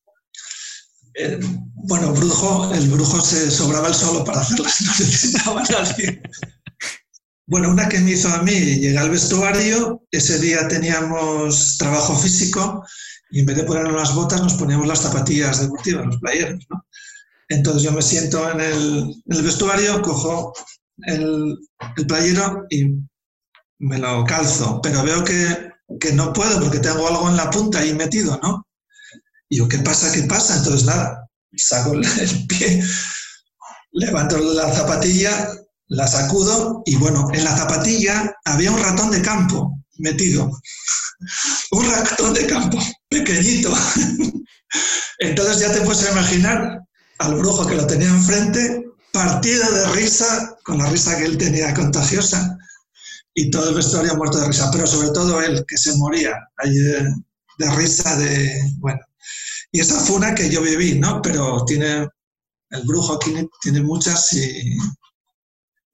Eh, bueno, brujo, el brujo se sobraba el solo para hacerlas, no necesitaba nadie. Bueno, una que me hizo a mí, llegué al vestuario, ese día teníamos trabajo físico y en vez de ponernos las botas nos poníamos las zapatillas deportivas, los playeros, ¿no? Entonces yo me siento en el, vestuario, cojo el, playero y me lo calzo, pero veo que, no puedo porque tengo algo en la punta ahí metido, ¿no? Y yo, ¿qué pasa? ¿Qué pasa? Entonces nada, saco el pie, levanto la zapatilla, la sacudo y bueno, en la zapatilla había un ratón de campo metido. un ratón de campo, pequeñito. Entonces ya te puedes imaginar al brujo que lo tenía enfrente, partido de risa, con la risa que él tenía contagiosa, y todo el vestuario muerto de risa, pero sobre todo él, que se moría ahí de, risa de, bueno. Y esa fue una que yo viví, ¿no? Pero tiene, el brujo aquí tiene muchas y,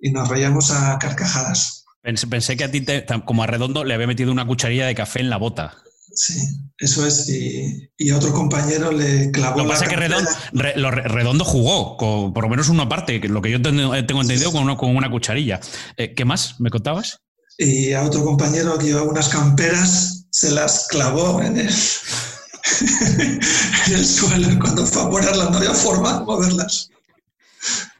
y nos reíamos a carcajadas. Pensé, que a ti, como a Redondo, le había metido una cucharilla de café en la bota. Sí, eso es. Y, otro compañero le clavó. Lo que pasa es que Redondo, jugó, con, por lo menos una parte, lo que yo tengo, entendido, con, con una cucharilla. Eh, ¿Qué más me contabas? Y a otro compañero que llevaba unas camperas, se las clavó en el, en el suelo. Cuando fue a ponerlas, no había forma de moverlas.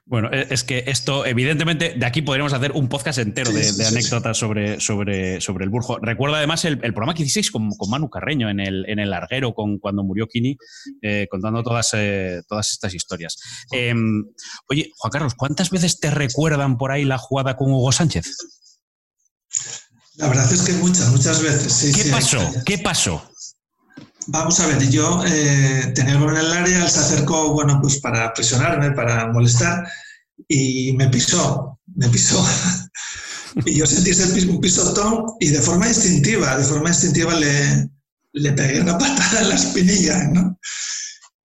Bueno, e, es que esto, evidentemente, de aquí podríamos hacer un podcast entero de, anécdotas sobre, sobre, sobre el Burjo. Recuerdo además el, programa que hicisteis con, con, Manu Carreño en el, en el larguero, con, cuando murió Kini, eh, contando todas, eh, todas estas historias. Em, oye, Juan Carlos, ¿cuántas veces te recuerdan por ahí la jugada con Hugo Sánchez? La verdad es que muchas, muchas veces. ¿Qué pasó? ¿Qué pasó? Vamos a ver, yo eh, tenía el balón en el área, él se acercó, bueno, pues para presionarme, para molestar, y me pisó, me pisó. y yo sentí ese pisotón y de forma instintiva, de forma instintiva le, le pegué una patada en la espinilla, ¿no?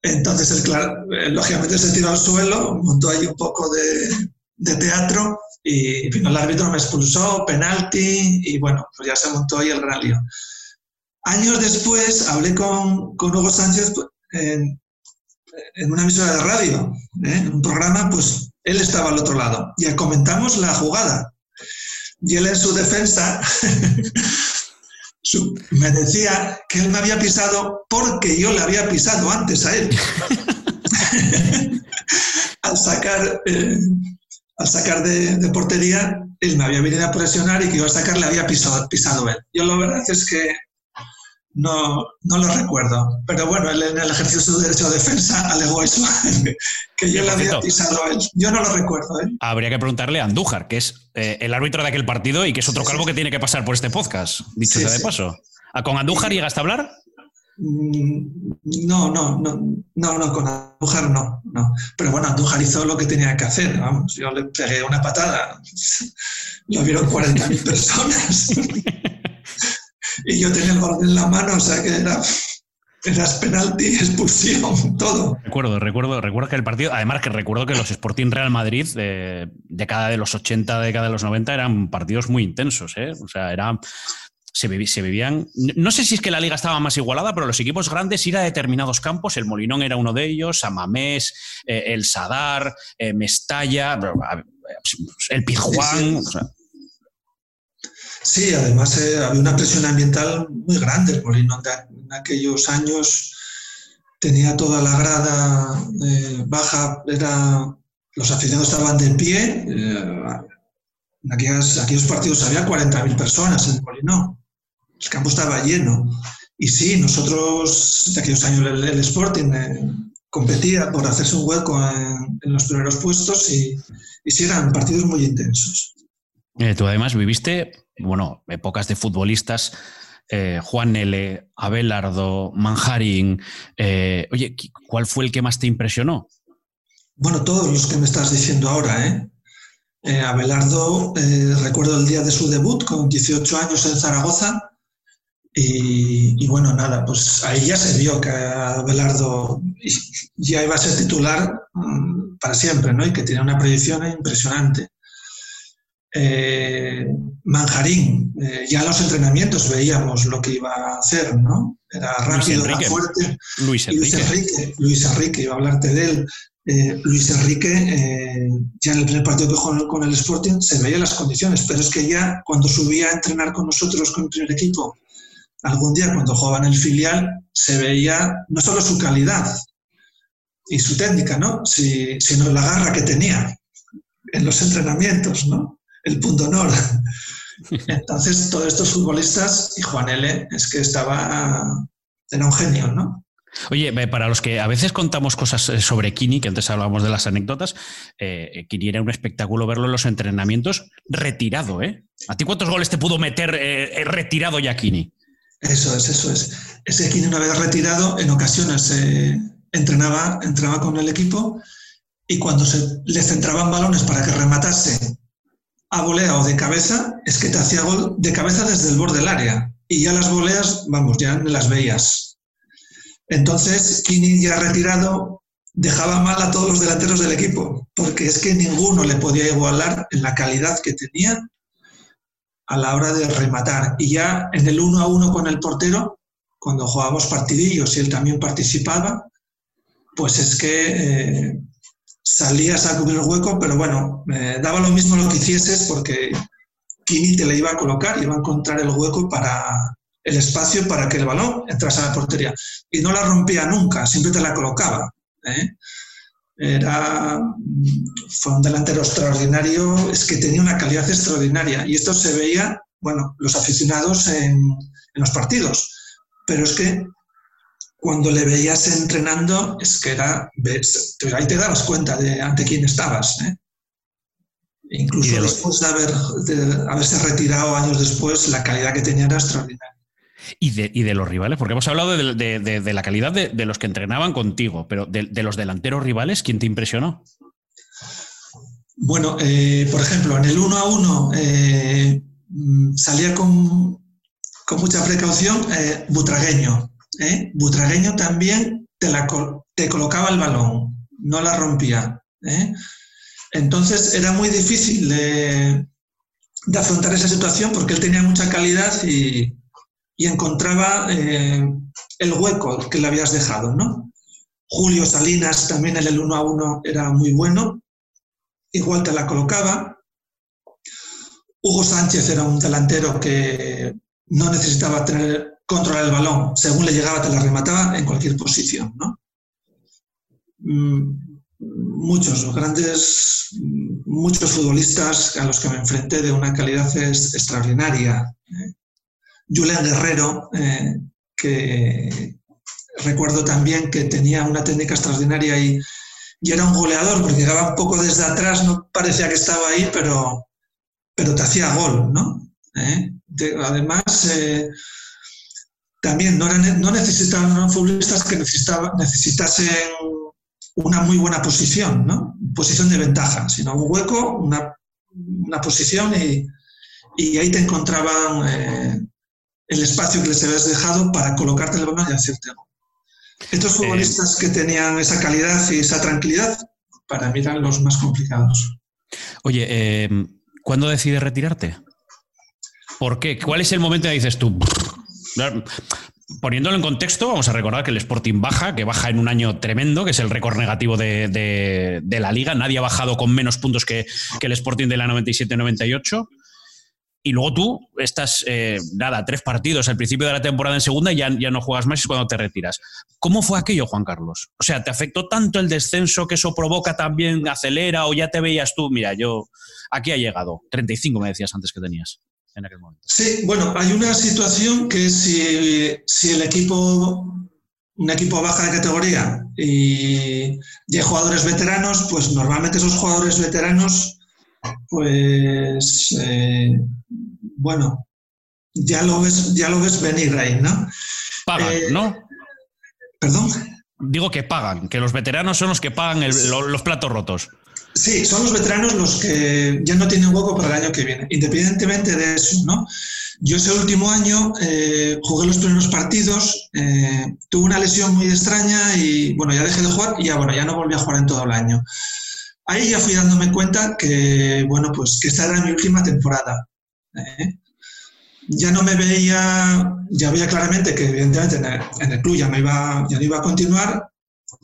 Entonces, él, claro, eh, lógicamente se tiró al suelo, montó ahí un poco de, de teatro y vino el árbitro, me expulsó, penalti y bueno, pues ya se montó ahí el gran lío. Años después hablé con, con Hugo Sánchez pues, en, una emisora de radio, ¿eh? en un programa, pues él estaba al otro lado y comentamos la jugada. Y él en su defensa me decía que él me había pisado porque yo le había pisado antes a él. al sacar, eh, al sacar de, portería, él me había venido a presionar y que yo al sacar le había pisado, pisado él. Yo la verdad es que no, no lo recuerdo. Pero bueno, él en el ejercicio de su derecho de defensa alegó eso, que yo le había pisado a él. Yo no lo recuerdo. ¿eh? Habría que preguntarle a Andújar, que es eh, el árbitro de aquel partido y que es otro calvo que tiene que pasar por este podcast, dicho sea de paso. ¿A ¿Con Andújar llegaste a hablar? Mm, no, no, no, no, no, con Andújar no, no. Pero bueno, Andújar hizo lo que tenía que hacer, vamos. Yo le pegué una patada. Lo vieron 40.000 personas. y yo tenía el balón en la mano, o sea que era, era penalti, expulsión, todo. Recuerdo, recuerdo, recuerdo que el partido, además que recuerdo que los Sporting Real Madrid de década de los 80, década de los 90 eran partidos muy intensos, ¿eh? o sea, era, se, vivían. No sé si es que la liga estaba más igualada, pero los equipos grandes ir a determinados campos, el Molinón era uno de ellos, Amamés, eh, el Sadar, eh, Mestalla, el Pizjuán. O sea, Sí, además eh, había una presión ambiental muy grande. El Molino en aquellos años tenía toda la grada eh, baja, era, los aficionados estaban de pie. Eh, en aquellos partidos había 40.000 personas en el Molino. El campo estaba lleno. Y sí, nosotros, de aquellos años, el, Sporting competía por hacerse un hueco en, los primeros puestos y, y sí eran partidos muy intensos. tú además viviste bueno, épocas de futbolistas, eh, Juan L., Abelardo, Manjarín. Eh, oye, ¿cuál fue el que más te impresionó? Bueno, todos los que me estás diciendo ahora, ¿eh? eh Abelardo, recuerdo el día de su debut con 18 años en Zaragoza. Y, bueno, nada, pues ahí ya se vio que Abelardo ya iba a ser titular mm, para siempre, ¿no? Y que tenía una proyección impresionante. Eh, Manjarín, eh, ya en los entrenamientos veíamos lo que iba a hacer, ¿no? Era rápido, era fuerte. Luis Enrique. Luis Enrique, iba a hablarte de él. Eh, Luis Enrique, ya en el primer partido que jugó con el Sporting, se veía las condiciones, pero es que ya cuando subía a entrenar con nosotros, con el primer equipo, algún día cuando jugaba en el filial se veía no solo su calidad y su técnica, ¿no? sino la garra que tenía en los entrenamientos, ¿no? El punto honor. Entonces, todos estos futbolistas, y Juan L. es que estaba, era un genio, ¿no? Oye, para los que a veces contamos cosas eh, sobre Kini, que antes hablábamos de las anécdotas, eh, Kini era un espectáculo verlo en los entrenamientos retirado, ¿eh? ¿A ti cuántos goles te pudo meter eh, retirado ya Kini? Eso es, eso es. Ese Kini una vez retirado, en ocasiones entrenaba, entrenaba con el equipo y cuando se le centraban balones para que rematase a volea o de cabeza, es que te hacía gol de cabeza desde el borde del área. Y ya las voleas, vamos, ya las veías. Entonces, Kini ya retirado dejaba mal a todos los delanteros del equipo, porque es que ninguno le podía igualar en la calidad que tenía a la hora de rematar. Y ya en el uno a uno con el portero, cuando jugábamos partidillos y él también participaba, pues es que eh, salías a cubrir el hueco, pero bueno, daba lo mismo lo que hicieses porque Kini te le iba a colocar, iba a encontrar el hueco para el espacio para que el balón entrase a la portería. Y no la rompía nunca, siempre te la colocaba. ¿eh? Era, fue un delantero extraordinario, es que tenía una calidad extraordinaria. Y esto se veía, bueno, los aficionados en los partidos. Pero es que cuando le veías entrenando, es que era, ves, ahí te dabas cuenta de ante quién estabas. ¿eh? Incluso después de, haber, haberse retirado años después, la calidad que tenía era extraordinaria. Y de, los rivales, porque hemos hablado de, la calidad de, los que entrenaban contigo, pero de, los delanteros rivales, ¿quién te impresionó? Bueno, eh, por ejemplo, en el 1 a 1 eh, mm, salía con, con, mucha precaución Butragueño, ¿eh? Butragueño también te, colocaba el balón, no la rompía. ¿eh? Entonces era muy difícil de, afrontar esa situación porque él tenía mucha calidad y, encontraba eh, el hueco que le habías dejado. ¿no? Julio Salinas también en el 1 a 1 era muy bueno, igual te la colocaba. Hugo Sánchez era un delantero que no necesitaba tener controlar el balón. Según le llegaba, te la remataba en cualquier posición. ¿no? Mm, muchos, grandes, muchos futbolistas a los que me enfrenté de una calidad extraordinaria. ¿eh? Julián Guerrero, eh, que recuerdo también que tenía una técnica extraordinaria y, y, era un goleador, porque llegaba un poco desde atrás, no parecía que estaba ahí, pero, pero te hacía gol, ¿no? ¿Eh? además, también no, no necesitaban futbolistas que necesitasen una muy buena posición, ¿no? Posición de ventaja, sino un hueco, una, posición y, ahí te encontraban eh, el espacio que les habías dejado para colocarte el balón y hacerte Estos futbolistas que tenían esa calidad y esa tranquilidad, para mí eran los más complicados. Oye, eh, ¿cuándo decides retirarte? ¿Por qué? ¿Cuál es el momento que dices tú, Poniéndolo en contexto, vamos a recordar que el Sporting baja, que baja en un año tremendo, que es el récord negativo de, la liga. Nadie ha bajado con menos puntos que, el Sporting de la 97-98. Y luego tú estás, eh, nada, tres partidos al principio de la temporada en segunda y ya, no juegas más es cuando te retiras. ¿Cómo fue aquello, Juan Carlos? O sea, ¿te afectó tanto el descenso que eso provoca también, acelera o ya te veías tú? Mira, yo aquí ha llegado. 35 me decías antes que tenías. Sí, bueno, hay una situación que si, si el equipo, un equipo baja de categoría y, hay jugadores veteranos, pues normalmente esos jugadores veteranos, pues eh, bueno, ya lo ves, ya lo ves venir ahí, ¿no? Pagan, eh, ¿no? ¿Perdón? Digo que pagan, que los veteranos son los que pagan los platos rotos. Sí, son los veteranos los que ya no tienen hueco para el año que viene, independientemente de eso, ¿no? Yo ese último año eh, jugué los primeros partidos, eh, tuve una lesión muy extraña y bueno, ya dejé de jugar y ya bueno, ya no volví a jugar en todo el año. Ahí ya fui dándome cuenta que bueno, pues que esta era mi última temporada. ¿eh? Ya no me veía, ya veía claramente que evidentemente en el, club ya, me iba, ya no iba a continuar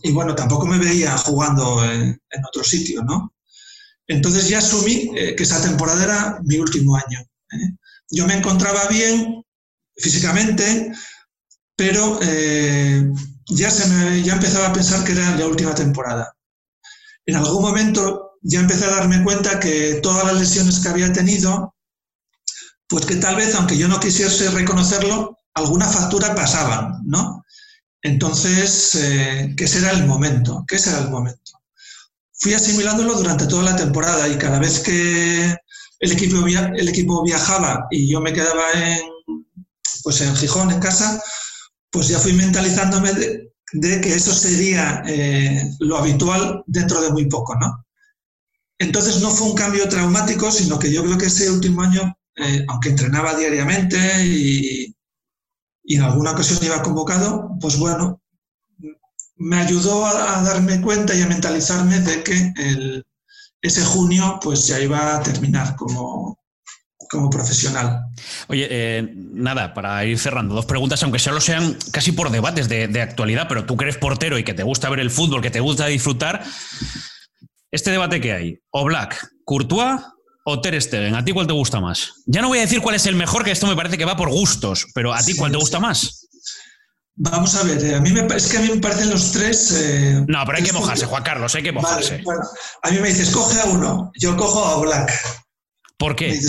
y bueno, tampoco me veía jugando en, otro sitio, ¿no? Entonces ya asumí eh, que esa temporada era mi último año. ¿eh? Yo me encontraba bien, físicamente, pero eh, ya, se ya empezaba a pensar que era la última temporada. En algún momento ya empecé a darme cuenta que todas las lesiones que había tenido, pues que tal vez, aunque yo no quisiese reconocerlo, alguna factura pasaban, ¿no? Entonces, eh, que ese era el momento, que ese era el momento. Fui asimilándolo durante toda la temporada y cada vez que el equipo, el equipo viajaba y yo me quedaba en, pues en Gijón, en casa, pues ya fui mentalizándome de, que eso sería eh, lo habitual dentro de muy poco, ¿no? Entonces no fue un cambio traumático, sino que yo creo que ese último año, eh, aunque entrenaba diariamente y, en alguna ocasión iba convocado, pues bueno, me ayudó a, darme cuenta y a mentalizarme de que ese junio pues ya iba a terminar como, como profesional. Oye, eh, nada, para ir cerrando, dos preguntas, aunque solo sean casi por debates de, de, actualidad, pero tú que eres portero y que te gusta ver el fútbol, que te gusta disfrutar, este debate que hay, o Black, Courtois o Ter Stegen, ¿a ti cuál te gusta más? Ya no voy a decir cuál es el mejor, que esto me parece que va por gustos, pero ¿a ti cuál te gusta más? Vamos a ver, eh, a mí me, es que a mí me parecen los tres... Eh, no, pero hay que mojarse, Juan Carlos, hay que mojarse. bueno, a mí me dices, coge a uno, yo cojo a Black. ¿Por qué?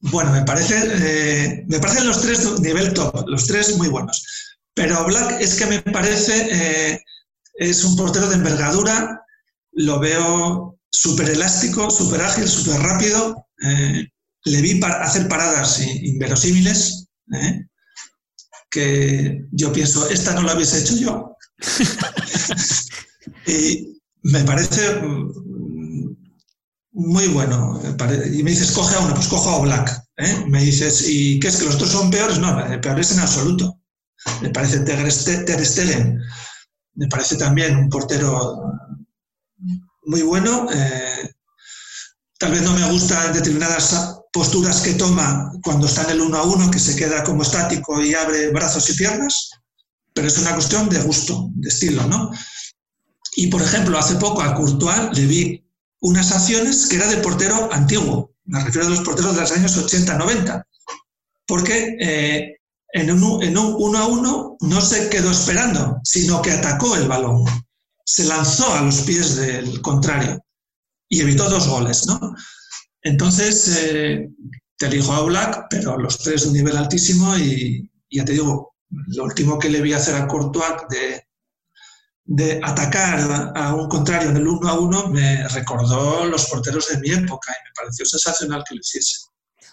bueno, me, parece, eh, me parecen los tres nivel top, los tres muy buenos. Pero Black es que me parece, es un portero de envergadura, lo veo súper elástico, súper ágil, súper rápido. Eh, le vi hacer paradas inverosímiles, ¿eh? que yo pienso, esta no la habéis hecho yo. y me parece mm, muy bueno. Y me dices, coge a uno, pues cojo a Black. ¿eh? Me dices, ¿y qué es que los otros son peores? No, peores en absoluto. Me parece Ter Stegen. Me parece también un portero muy bueno. Eh, tal vez no me gustan determinadas posturas que toma cuando está en el uno a uno, que se queda como estático y abre brazos y piernas, pero es una cuestión de gusto, de estilo, ¿no? Y, por ejemplo, hace poco a Courtois le vi unas acciones que era de portero antiguo, me refiero a los porteros de los años 80-90, porque eh, en, un, en un uno a uno no se quedó esperando, sino que atacó el balón se lanzó a los pies del contrario y evitó dos goles, ¿no? Entonces, eh, te elijo a Black, pero los tres de un nivel altísimo y, ya te digo, lo último que le vi hacer a Courtois de, de atacar a un contrario en el uno a uno me recordó los porteros de mi época y me pareció sensacional que lo hiciese.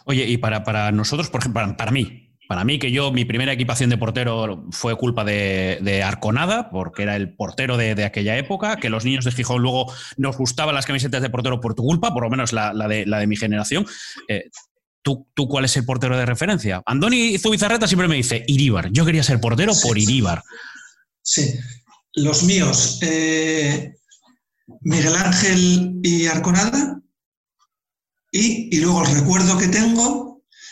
Oye, y para, para nosotros, por ejemplo, para mí, para mí, que yo, mi primera equipación de portero fue culpa de, Arconada, porque era el portero de, aquella época, que los niños de Gijón luego nos gustaban las camisetas de portero por tu culpa, por lo menos la, de, la de, mi generación. Eh, ¿tú, ¿tú, cuál es el portero de referencia? Andoni Zubizarreta siempre me dice Iríbar. Yo quería ser portero por Iríbar. Sí, los míos. Eh, Miguel Ángel y Arconada. Y, y luego el recuerdo que tengo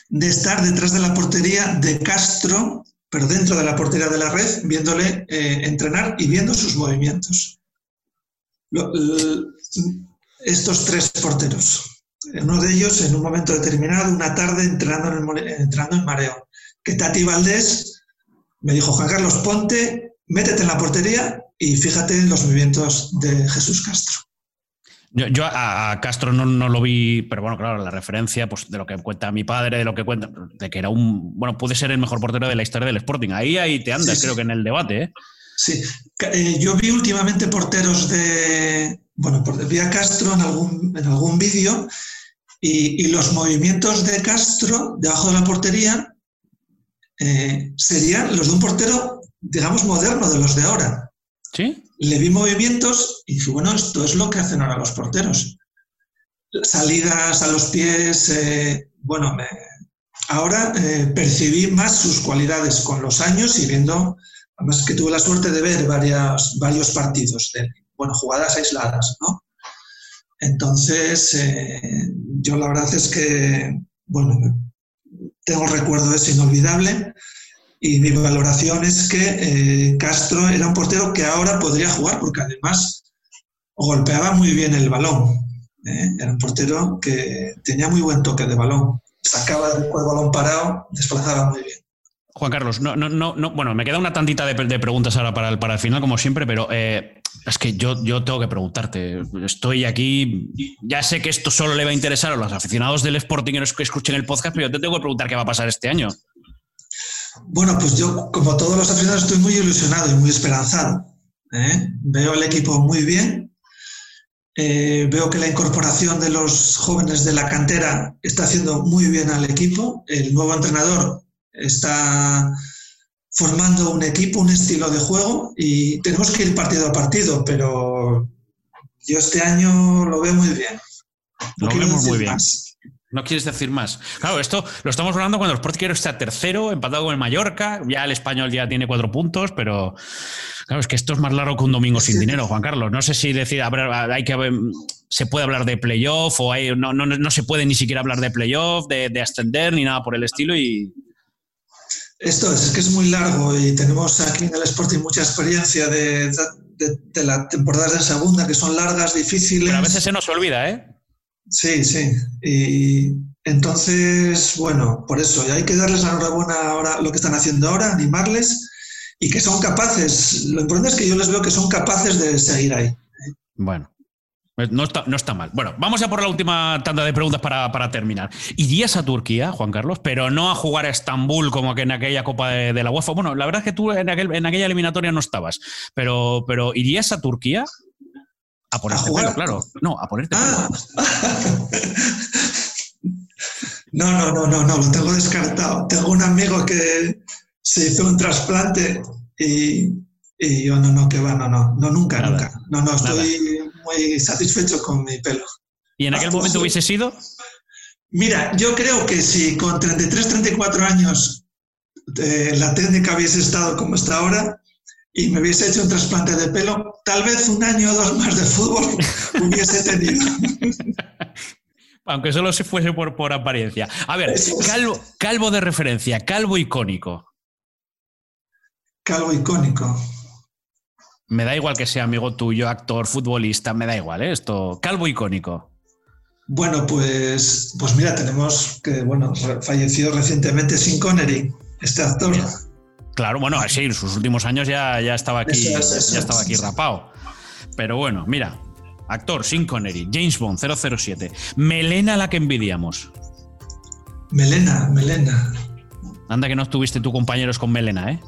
de estar detrás de la portería de Castro, pero dentro de la portería de la red, viéndole eh, entrenar y viendo sus movimientos. estos tres porteros. Uno de ellos, en un momento determinado, una tarde, entrando en, entrando en mareo, que Tati Valdés me dijo, Juan Carlos, ponte, métete en la portería y fíjate en los movimientos de Jesús Castro. Yo, a, Castro no, no, lo vi, pero bueno, claro, la referencia pues, de lo que cuenta mi padre, de lo que cuenta, de que era un, bueno, puede ser el mejor portero de la historia del Sporting. Ahí, ahí te andas, creo que en el debate. ¿eh? Sí, eh, yo vi últimamente porteros de, bueno, vi a Castro en algún, en algún vídeo y, y, los movimientos de Castro debajo de la portería eh, serían los de un portero, digamos, moderno, de los de ahora. ¿Sí? Le vi movimientos y dije, bueno, esto es lo que hacen ahora los porteros. Salidas a los pies, eh, bueno, ahora eh, percibí más sus cualidades con los años y viendo, además que tuve la suerte de ver varias, varios partidos, de, bueno, jugadas aisladas, ¿no? Entonces, eh, yo la verdad es que, bueno, tengo un recuerdo de inolvidable y mi valoración es que eh, Castro era un portero que ahora podría jugar porque además golpeaba muy bien el balón. ¿eh? Era un portero que tenía muy buen toque de balón. Sacaba el balón parado, desplazaba muy bien. Juan Carlos, no, no, no, bueno, me queda una tantita de, preguntas ahora para el, para el final, como siempre, pero eh, es que yo, yo tengo que preguntarte. Estoy aquí, ya sé que esto solo le va a interesar a los aficionados del Sporting que escuchen el podcast, pero yo te tengo que preguntar qué va a pasar este año. Bueno, pues yo, como todos los aficionados, estoy muy ilusionado y muy esperanzado. ¿eh? Veo el equipo muy bien. Eh, veo que la incorporación de los jóvenes de la cantera está haciendo muy bien al equipo. El nuevo entrenador está formando un equipo, un estilo de juego y tenemos que ir partido a partido, pero yo este año lo veo muy bien. lo vemos muy bien. No quieres decir más. Claro, esto lo estamos hablando cuando el Sporting está tercero, empatado con el Mallorca. Ya el español ya tiene cuatro puntos, pero claro, es que esto es más largo que un domingo sin dinero, Juan Carlos. No sé si decir, hay que se puede hablar de playoff o hay, no, no, no, se puede ni siquiera hablar de playoff, de, de ascender ni nada por el estilo y esto es, que es muy largo y tenemos aquí en el Sporting mucha experiencia de, de, las temporadas de segunda que son largas, difíciles. Pero a veces se nos olvida, ¿eh? Sí, sí. Y entonces, bueno, por eso, y hay que darles la enhorabuena ahora lo que están haciendo ahora, animarles y que son capaces. Lo importante es que yo les veo que son capaces de seguir ahí. Bueno, pues no está, no está mal. Bueno, vamos a por la última tanda de preguntas para, terminar. ¿Irías a Turquía, Juan Carlos, pero no a jugar a Estambul como que en aquella Copa de, la UEFA? Bueno, la verdad es que tú en, aquella eliminatoria no estabas, pero, pero ¿irías a Turquía? A ponerte pelo, claro. No, a ponerte ah. No, no, no, no, no, lo tengo descartado. Tengo un amigo que se hizo un trasplante y, yo no, no, que va, no, no, no, nunca, nunca. No, no, estoy muy satisfecho con mi pelo. ¿Y en aquel momento hubiese sido? Mira, yo creo que si con 33, 34 años eh, la técnica hubiese estado como está ahora y me hubiese hecho un trasplante de pelo, tal vez un año o dos más de fútbol hubiese tenido. Aunque solo se fuese por, por apariencia. A ver, calvo, calvo de referencia, calvo icónico. Calvo icónico. Me da igual que sea amigo tuyo, actor, futbolista, me da igual, ¿eh? Esto, calvo icónico. Bueno, pues, pues mira, tenemos que, bueno, falleció recientemente Sin Connery, este actor. Claro, bueno, sí, en sus últimos años ya, ya estaba aquí, ya estaba aquí rapado. Pero bueno, mira, actor Sin Connery, James Bond 007, Melena la que envidiamos. Melena, Melena. Anda que no estuviste tú compañeros con Melena, ¿eh?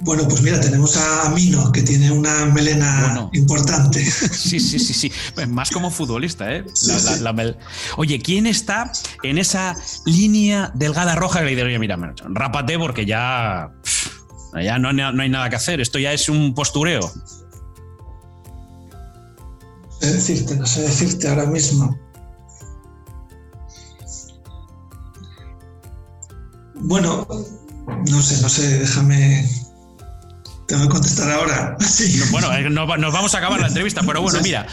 Bueno, pues mira, tenemos a Mino, que tiene una melena importante. Sí, sí, sí, sí. Más como futbolista, ¿eh? Oye, ¿quién está en esa línea delgada roja que le diría, mira, rápate porque ya, ya no, no hay nada que hacer, esto ya es un postureo? No sé decirte, no sé decirte ahora mismo. Bueno, no sé, no sé, déjame tengo que contestar ahora. Bueno, eh, nos vamos a acabar la entrevista, pero bueno, mira,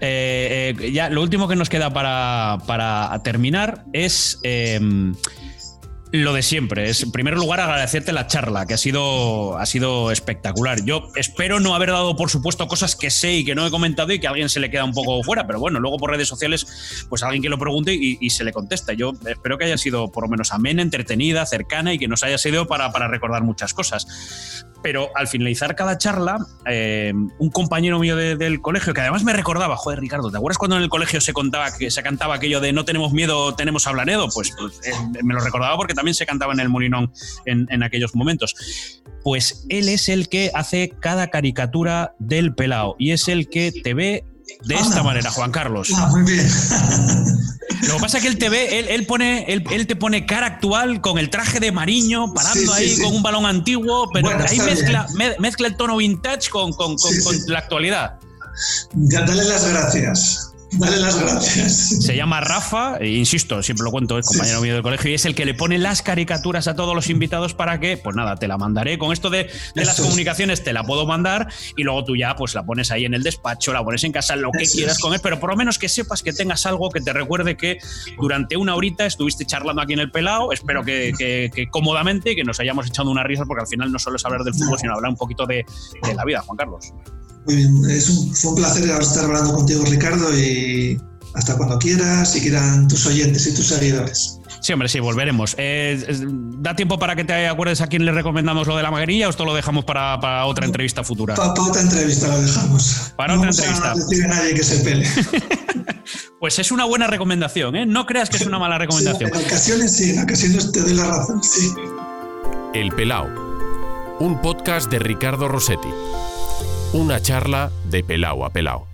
eh, eh, ya lo último que nos queda para, para terminar es lo de siempre. Es, en primer lugar, agradecerte la charla, que ha sido, ha sido espectacular. Yo espero no haber dado, por supuesto, cosas que sé y que no he comentado y que a alguien se le queda un poco fuera, pero bueno, luego por redes sociales, pues alguien que lo pregunte y, se le contesta. Yo espero que haya sido por lo menos amena, entretenida, cercana y que nos haya sido para, para recordar muchas cosas. Pero al finalizar cada charla, eh, un compañero mío del colegio, que además me recordaba, joder, Ricardo, ¿te acuerdas cuando en el colegio se contaba que se cantaba aquello de no tenemos miedo, tenemos hablanedo? Pues, pues eh, me lo recordaba porque también se cantaba en el Molinón en, aquellos momentos. Pues él es el que hace cada caricatura del pelao y es el que te ve de esta manera, Juan Carlos. Ah, muy bien. Lo que pasa es que él te ve, él, pone, él, te pone cara actual con el traje de Mariño, parando ahí con un balón antiguo, pero ahí mezcla, mezcla el tono vintage con, con la actualidad. Dale las gracias. Dale las gracias. Se llama Rafa, e insisto, siempre lo cuento, es compañero mío del colegio, y es el que le pone las caricaturas a todos los invitados para que, pues nada, te la mandaré. Con esto de, las comunicaciones te la puedo mandar y luego tú ya pues la pones ahí en el despacho, la pones en casa, lo que quieras con él, pero por lo menos que sepas que tengas algo que te recuerde que durante una horita estuviste charlando aquí en el pelao. Espero que, que, cómodamente, que nos hayamos echado una risa, porque al final no solo es hablar del fútbol, sino hablar un poquito de, de la vida, Juan Carlos. Muy bien, es un, fue un placer estar hablando contigo, Ricardo, y hasta cuando quieras y quieran tus oyentes y tus seguidores. Sí, hombre, sí, volveremos. Eh, ¿Da tiempo para que te acuerdes a quién le recomendamos lo de la maguerilla o esto lo dejamos para, otra entrevista futura? Para, otra entrevista lo dejamos. Para otra entrevista. No decir a nadie que se pele. pues es una buena recomendación, ¿eh? No creas que es una mala recomendación. en ocasiones sí, en ocasiones te doy la razón, sí. El Pelao, un podcast de Ricardo Rossetti. Una charla de Pelao a Pelao.